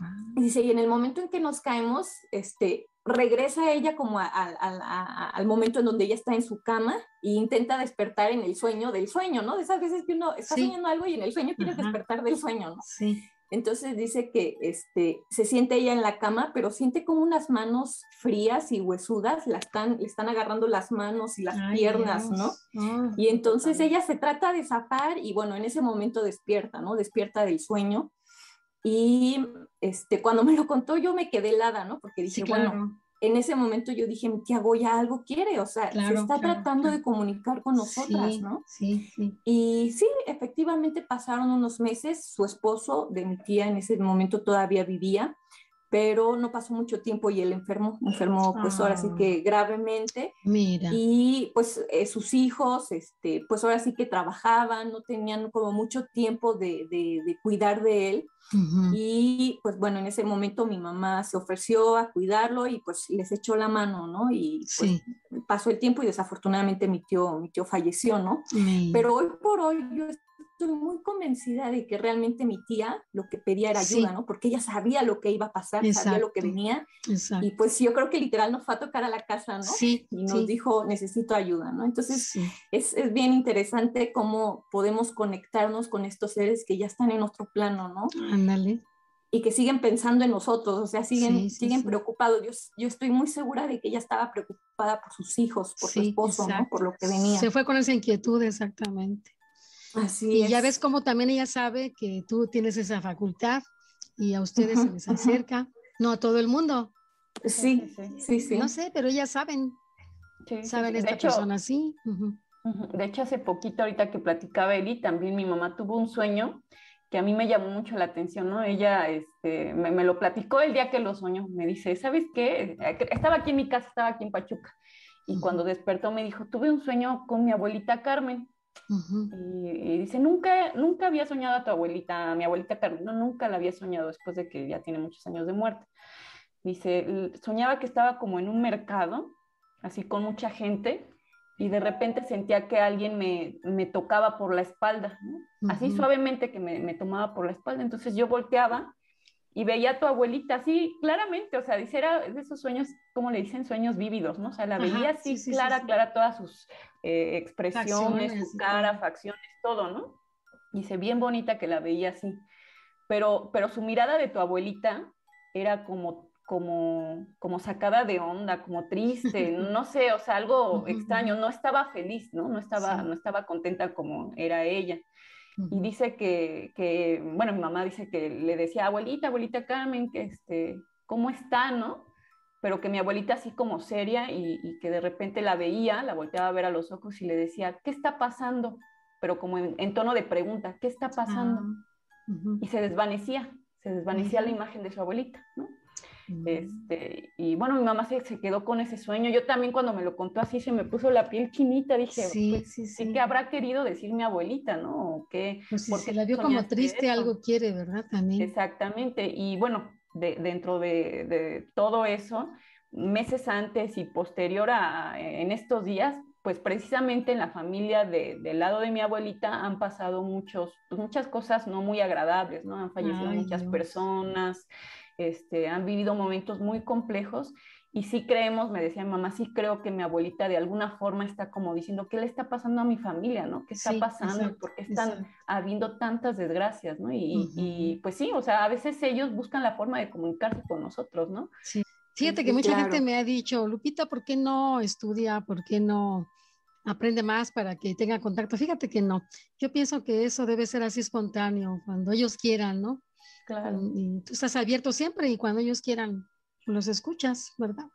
Ah. Dice, y en el momento en que nos caemos, este, regresa ella como al momento en donde ella está en su cama e intenta despertar en el sueño del sueño, ¿no? De esas veces que uno está soñando algo y en el sueño quiere despertar del sueño, ¿no?
Sí.
Entonces dice que este, se siente ella en la cama, pero siente como unas manos frías y huesudas, la están, le están agarrando las manos y las piernas, ¿no? Ah, y entonces ella se trata de zafar y bueno, en ese momento despierta, ¿no? Despierta del sueño y este, cuando me lo contó yo me quedé helada, ¿no? Porque dije, bueno, en ese momento yo dije, mi tía Goya algo quiere, o sea, se está tratando de comunicar con nosotras, ¿no?
Sí, sí.
Y sí, efectivamente pasaron unos meses, su esposo de mi tía en ese momento todavía vivía, pero no pasó mucho tiempo y él enfermó, enfermó pues ahora sí ah. que gravemente.
Mira.
Y pues eh, sus hijos, este, pues ahora sí que trabajaban, no tenían como mucho tiempo de, de, cuidar de él. Y pues bueno, en ese momento mi mamá se ofreció a cuidarlo y pues les echó la mano, ¿no? Y pues, pasó el tiempo y desafortunadamente mi tío, mi tío falleció, ¿no? Pero hoy por hoy yo estoy muy convencida de que realmente mi tía lo que pedía era ayuda, ¿no? Porque ella sabía lo que iba a pasar, sabía lo que venía. Y pues yo creo que literal nos fue a tocar a la casa, ¿no?
Sí.
Y nos dijo, necesito ayuda, ¿no? Entonces es, es, bien interesante cómo podemos conectarnos con estos seres que ya están en otro plano, ¿no?
Ándale.
Y que siguen pensando en nosotros, o sea, siguen, siguen preocupados. Yo, yo estoy muy segura de que ella estaba preocupada por sus hijos, por su esposo, ¿no? Por lo que venía.
Se fue con esa inquietud, exactamente.
Así
y ya ves como también ella sabe que tú tienes esa facultad y a ustedes se les acerca, no a todo el mundo.
Sí, sí, sí.
No sé, pero ellas saben. saben esta persona así.
De hecho, hace poquito, ahorita que platicaba Eli, también mi mamá tuvo un sueño que a mí me llamó mucho la atención, ¿no? Ella este, me, lo platicó el día que lo soñó. Me dice, ¿sabes qué? Estaba aquí en mi casa, estaba aquí en Pachuca. Y cuando despertó me dijo, tuve un sueño con mi abuelita Carmen y, dice, nunca, nunca había soñado a tu abuelita, mi abuelita Carmen, nunca la había soñado después de que ya tiene muchos años de muerte. Dice, soñaba que estaba como en un mercado, así con mucha gente, y de repente sentía que alguien me, me tocaba por la espalda, así suavemente que me, me, tomaba por la espalda. Entonces yo volteaba y veía a tu abuelita así claramente, o sea, dice, era de esos sueños, como le dicen, sueños vívidos, ¿no? O sea, la veía así clara, clara, todas sus eh, expresiones, su cara, facciones, todo, ¿no? Dice, bien bonita que la veía así. Pero, pero su mirada de tu abuelita era como, como, como sacada de onda, como triste, no sé, o sea, algo extraño, no estaba feliz, ¿no? No estaba, no estaba contenta como era ella. Y dice que, que, bueno, mi mamá dice que le decía, abuelita, abuelita Carmen, que este, ¿cómo está, no? Pero que mi abuelita así como seria y, que de repente la veía, la volteaba a ver a los ojos y le decía, ¿qué está pasando? Pero como en, tono de pregunta, ¿qué está pasando? Ah, y se desvanecía, se desvanecía la imagen de su abuelita, ¿no? Mm. Este, y bueno, mi mamá se, se, quedó con ese sueño. Yo también cuando me lo contó así se me puso la piel chinita. Dije, sí, pues, sí, sí. que habrá querido decir mi abuelita, ¿no?
que pues porque se la vio como triste, algo quiere, ¿verdad? También.
Exactamente. Y bueno, de, dentro de, de, todo eso, meses antes y posterior a en estos días, pues precisamente en la familia de, del lado de mi abuelita han pasado muchos, pues muchas cosas no muy agradables, ¿no? Han fallecido muchas personas, este, han vivido momentos muy complejos y sí creemos, me decía mi mamá, sí creo que mi abuelita de alguna forma está como diciendo, ¿qué le está pasando a mi familia? ¿no? ¿Qué está pasando? ¿Por qué están habiendo tantas desgracias? ¿no? Y, y, pues sí, o sea, a veces ellos buscan la forma de comunicarse con nosotros, ¿no?
Sí. Fíjate que mucha gente me ha dicho, Lupita, ¿por qué no estudia? ¿Por qué no aprende más para que tenga contacto? Fíjate que no. Yo pienso que eso debe ser así espontáneo, cuando ellos quieran, ¿no?
Claro.
Y tú estás abierto siempre y cuando ellos quieran los escuchas, ¿verdad?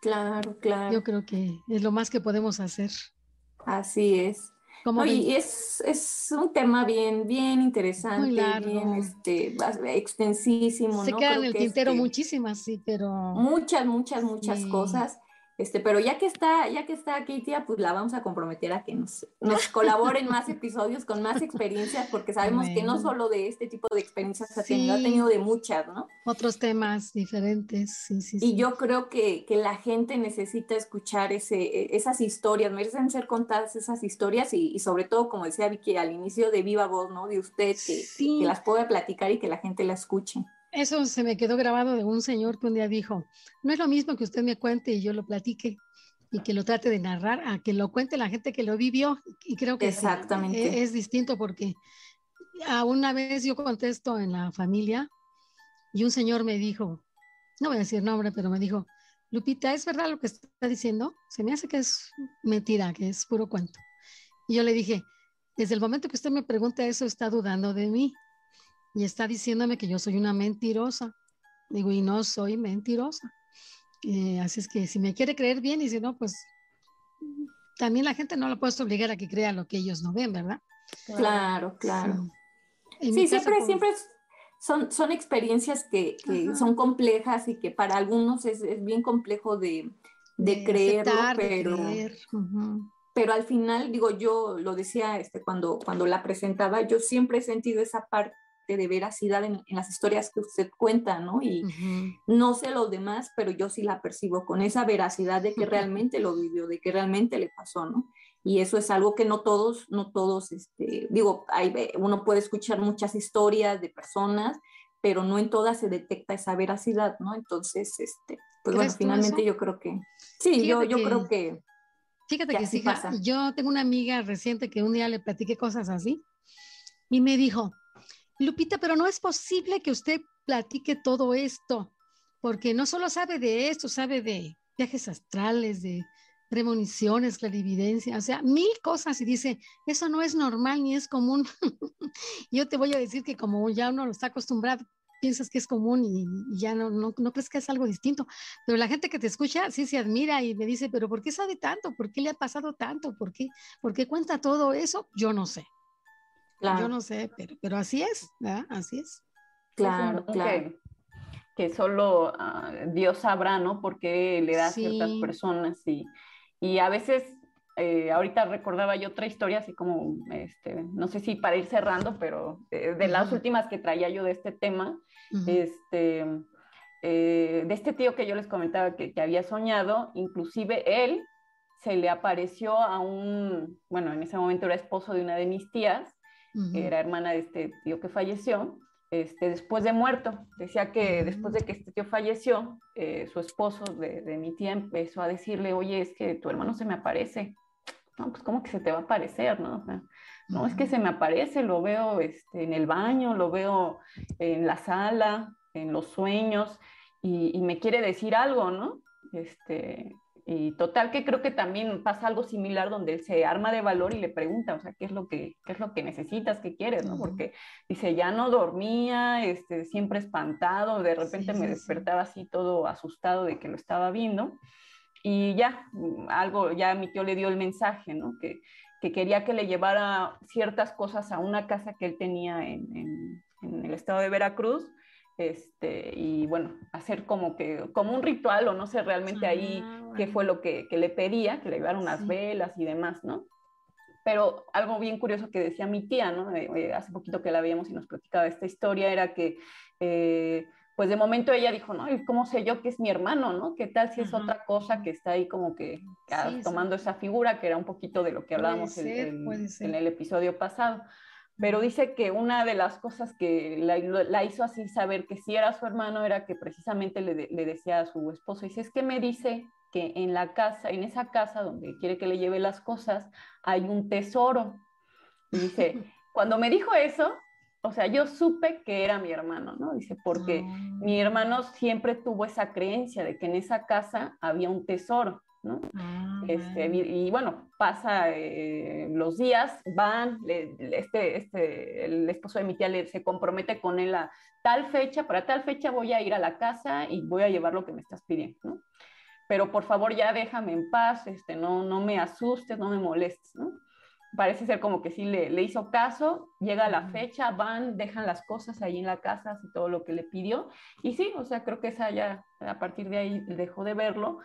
Claro, claro.
Yo creo que es lo más que podemos hacer.
Así es. y es, es, un tema bien, bien interesante, bien este, extensísimo.
Se quedan en el tintero este, muchísimas, sí, pero...
Muchas, muchas, muchas cosas. Este, pero ya que está, ya que está Katia, pues la vamos a comprometer a que nos, nos colaboren más episodios con más experiencias, porque sabemos que no solo de este tipo de experiencias ha tenido, ha tenido de muchas, ¿no?
Otros temas diferentes, sí, sí.
Y yo creo que, que, la gente necesita escuchar ese, e, esas historias, merecen ser contadas esas historias y, y, sobre todo, como decía Vicky al inicio, de viva voz, ¿no? De usted, que, que las pueda platicar y que la gente la escuche.
Eso se me quedó grabado de un señor que un día dijo, no es lo mismo que usted me cuente y yo lo platique y que lo trate de narrar a que lo cuente la gente que lo vivió. Y creo que
Exactamente.
Es, distinto porque a una vez yo contesto en la familia y un señor me dijo, no voy a decir nombre, pero me dijo, Lupita, ¿es verdad lo que está diciendo? Se me hace que es mentira, que es puro cuento. Y yo le dije, desde el momento que usted me pregunta eso, está dudando de mí y está diciéndome que yo soy una mentirosa. Digo, y no soy mentirosa. Eh, así es que si me quiere creer bien y si no, pues también la gente no la puede obligar a que crea lo que ellos no ven, ¿verdad?
Claro, claro. Sí, sí siempre, pues siempre son, son experiencias que, que son complejas y que para algunos es, es bien complejo de, de, de creerlo, pero... creer. Uh -huh pero al final, digo, yo lo decía este, cuando, cuando la presentaba, yo siempre he sentido esa parte de veracidad en, en, las historias que usted cuenta, ¿no? Y uh -huh. no sé los demás, pero yo sí la percibo con esa veracidad de que realmente lo vivió, de que realmente le pasó, ¿no? Y eso es algo que no todos, no todos, este, digo, hay, uno puede escuchar muchas historias de personas, pero no en todas se detecta esa veracidad, ¿no? Entonces, este, pues bueno, finalmente yo creo que, sí, yo, yo que... creo que...
Fíjate que, que sí, pasa. yo tengo una amiga reciente que un día le platiqué cosas así y me dijo, Lupita, pero no es posible que usted platique todo esto, porque no solo sabe de esto, sabe de viajes astrales, de premoniciones, clarividencia, o sea, mil cosas y dice, eso no es normal ni es común. Yo te voy a decir que como ya uno lo está acostumbrado, piensas que es común y, ya no, no, no, crees que es algo distinto. Pero la gente que te escucha sí se admira y me dice, pero ¿por qué sabe tanto? ¿Por qué le ha pasado tanto? ¿Por qué, ¿Por qué cuenta todo eso? Yo no sé. Claro. Yo no sé, pero, pero así es, ¿verdad? Así es.
Claro, claro.
Que, que solo uh, Dios sabrá, ¿no? Por qué le da sí. a ciertas personas y, y a veces eh, ahorita recordaba yo otra historia, así como, este, no sé si para ir cerrando, pero de, de uh -huh. las últimas que traía yo de este tema, uh -huh. este, eh, de este tío que yo les comentaba que, que, había soñado, inclusive él se le apareció a un, bueno, en ese momento era esposo de una de mis tías, uh -huh. era hermana de este tío que falleció, este, después de muerto. Decía que después de que este tío falleció, eh, su esposo de, de, mi tía empezó a decirle, oye, es que tu hermano se me aparece no, pues cómo que se te va a aparecer, ¿no? O sea, no, es que se me aparece, lo veo este, en el baño, lo veo en la sala, en los sueños, y, y, me quiere decir algo, ¿no? Este, y total que creo que también pasa algo similar donde él se arma de valor y le pregunta, o sea, ¿qué es lo que, qué es lo que necesitas, qué quieres, ¿no? Porque dice, ya no dormía, este, siempre espantado, de repente sí, me sí, despertaba así todo asustado de que lo estaba viendo y ya, algo, ya mi tío le dio el mensaje, ¿no? Que, que quería que le llevara ciertas cosas a una casa que él tenía en, en, en el estado de Veracruz, este, y bueno, hacer como que, como un ritual, o no sé realmente ah, ahí bueno. qué fue lo que, que, le pedía, que le llevara unas sí. velas y demás, ¿no? Pero algo bien curioso que decía mi tía, ¿no? Eh, eh, hace poquito que la veíamos y nos platicaba esta historia, era que eh, pues de momento ella dijo, no, ¿y cómo sé yo que es mi hermano, no? ¿Qué tal si es Ajá. otra cosa que está ahí como que sí, tomando sí. esa figura, que era un poquito de lo que hablábamos ser, en, en, en, el episodio pasado? Pero dice que una de las cosas que la, la, hizo así saber que sí era su hermano era que precisamente le, le decía a su esposo, dice, es que me dice que en la casa, en esa casa donde quiere que le lleve las cosas, hay un tesoro. Y dice, cuando me dijo eso, o sea, yo supe que era mi hermano, ¿no? Dice, porque oh. mi hermano siempre tuvo esa creencia de que en esa casa había un tesoro, ¿no? Oh, este, y, y, bueno, pasa eh, los días, van, le, este, este, el esposo de mi tía le, se compromete con él a tal fecha, para tal fecha voy a ir a la casa y voy a llevar lo que me estás pidiendo, ¿no? Pero por favor ya déjame en paz, este, no, no me asustes, no me molestes, ¿no? parece ser como que sí le, le, hizo caso, llega la fecha, van, dejan las cosas ahí en la casa, así todo lo que le pidió, y sí, o sea, creo que esa ya, a partir de ahí dejó de verlo,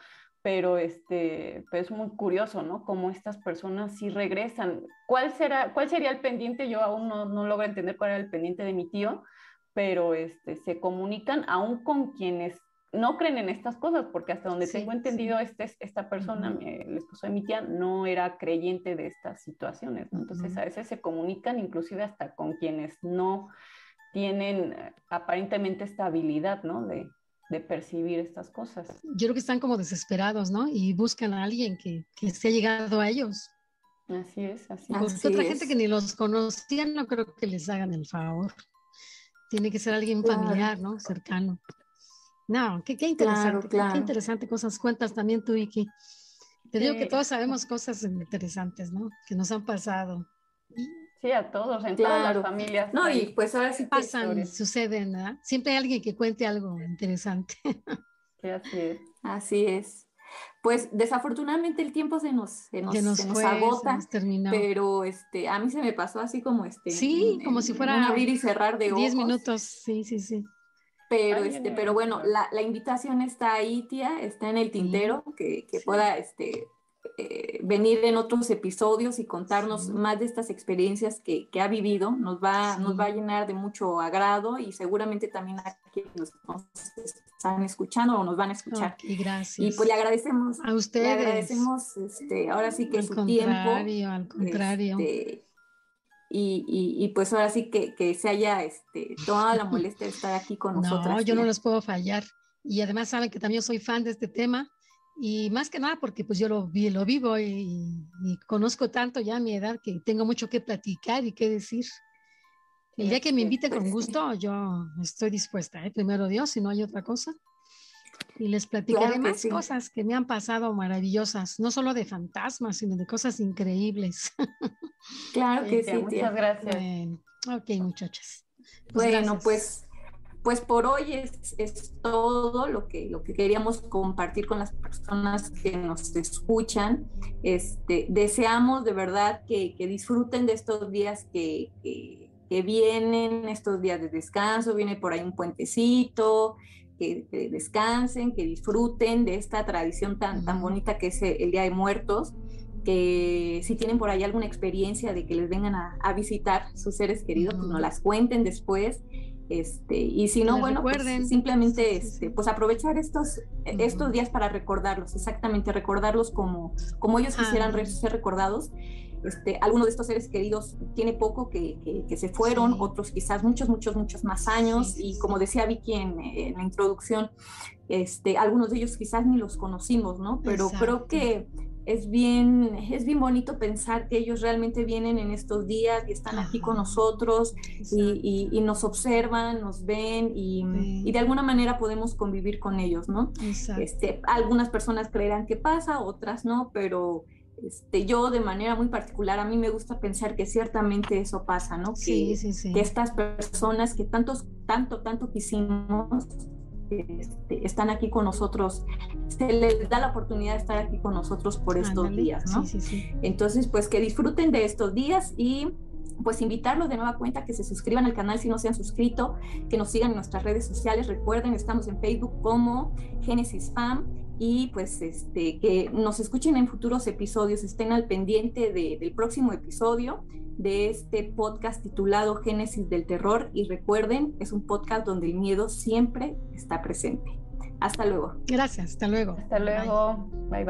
pero este, pues es muy curioso, ¿no? Cómo estas personas sí regresan. ¿Cuál, será, cuál sería el pendiente? Yo aún no, no logro entender cuál era el pendiente de mi tío, pero este, se comunican aún con quienes no creen en estas cosas, porque hasta donde tengo entendido, este, esta persona, el esposo de mi tía, no era creyente de estas situaciones, ¿no? Entonces a veces se comunican inclusive hasta con quienes no tienen eh, aparentemente estabilidad, ¿no? De, de percibir estas cosas.
Yo creo que están como desesperados, ¿no? Y buscan a alguien que, que se ha llegado a ellos.
Así es, así,
Porque otra gente que ni los conocía no creo que les hagan el favor. Tiene que ser alguien familiar, ¿no? Cercano. No, qué, qué interesante, Qué, interesante cosas cuentas también tú, Vicky. Te digo que todos sabemos cosas interesantes, ¿no? Que nos han pasado.
Sí, a todos, en todas las familias.
No, y pues ahora sí
pasan, suceden, ¿verdad? Siempre hay alguien que cuente algo interesante.
Sí, así es.
Así es. Pues desafortunadamente el tiempo se nos, se nos, agota, pero este, a mí se me pasó así como este.
Sí, como si fuera
abrir y cerrar de ojos.
Diez minutos, sí, sí, sí.
Pero, este, pero bueno, la, la, invitación está ahí, tía, está en el tintero, que, que pueda este, eh, venir en otros episodios y contarnos más de estas experiencias que, que ha vivido. Nos va, nos va a llenar de mucho agrado y seguramente también a quienes nos están escuchando o nos van a escuchar.
y gracias.
Y pues le agradecemos.
A ustedes.
Le agradecemos este, ahora sí que su tiempo.
Al contrario.
Este, y, y, y, pues ahora sí que, que se haya este, tomado la molestia de estar aquí con nosotros.
No, yo no los puedo fallar. Y además saben que también soy fan de este tema y más que nada porque pues yo lo, vi, lo vivo y, conozco tanto ya a mi edad que tengo mucho que platicar y que decir. El día que me inviten con gusto, yo estoy dispuesta, ¿eh? primero Dios, si no hay otra cosa. Y les platicaré más cosas que me han pasado maravillosas, no solo de fantasmas, sino de cosas increíbles.
Claro que sí.
Muchas gracias.
ok, muchachas.
Pues bueno, pues pues por hoy es, es, todo lo que, lo que queríamos compartir con las personas que nos escuchan. Este, deseamos de verdad que, que disfruten de estos días que, que, que, vienen, estos días de descanso, viene por ahí un puentecito, que, descansen, que disfruten de esta tradición tan, tan bonita que es el Día de Muertos que si tienen por ahí alguna experiencia de que les vengan a, a visitar sus seres queridos, pues nos las cuenten después este, y si no, bueno, pues, simplemente este, pues aprovechar estos, estos días para recordarlos, exactamente, recordarlos como, como ellos quisieran ser recordados. Este, algunos de estos seres queridos tiene poco que, que, se fueron, otros quizás muchos, muchos, muchos más años. y como decía Vicky en, en, la introducción, este, algunos de ellos quizás ni los conocimos, ¿no? Pero creo que es bien, es bien bonito pensar que ellos realmente vienen en estos días y están aquí con nosotros y, y, nos observan, nos ven y, y, de alguna manera podemos convivir con ellos, ¿no? Este, algunas personas creerán que pasa, otras no, pero este, yo de manera muy particular, a mí me gusta pensar que ciertamente eso pasa, ¿no?
Que,
que estas personas que tantos, tanto, tanto quisimos, este, están aquí con nosotros, se les da la oportunidad de estar aquí con nosotros por estos días, ¿no? Entonces, pues que disfruten de estos días y pues invitarlos de nueva cuenta que se suscriban al canal si no se han suscrito, que nos sigan en nuestras redes sociales. Recuerden, estamos en Facebook como Genesis Fam y pues este que nos escuchen en futuros episodios, estén al pendiente del próximo episodio de este podcast titulado Génesis del Terror y recuerden, es un podcast donde el miedo siempre está presente. Hasta luego.
Gracias, hasta luego.
Hasta luego. bye.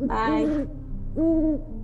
Bye.
bye.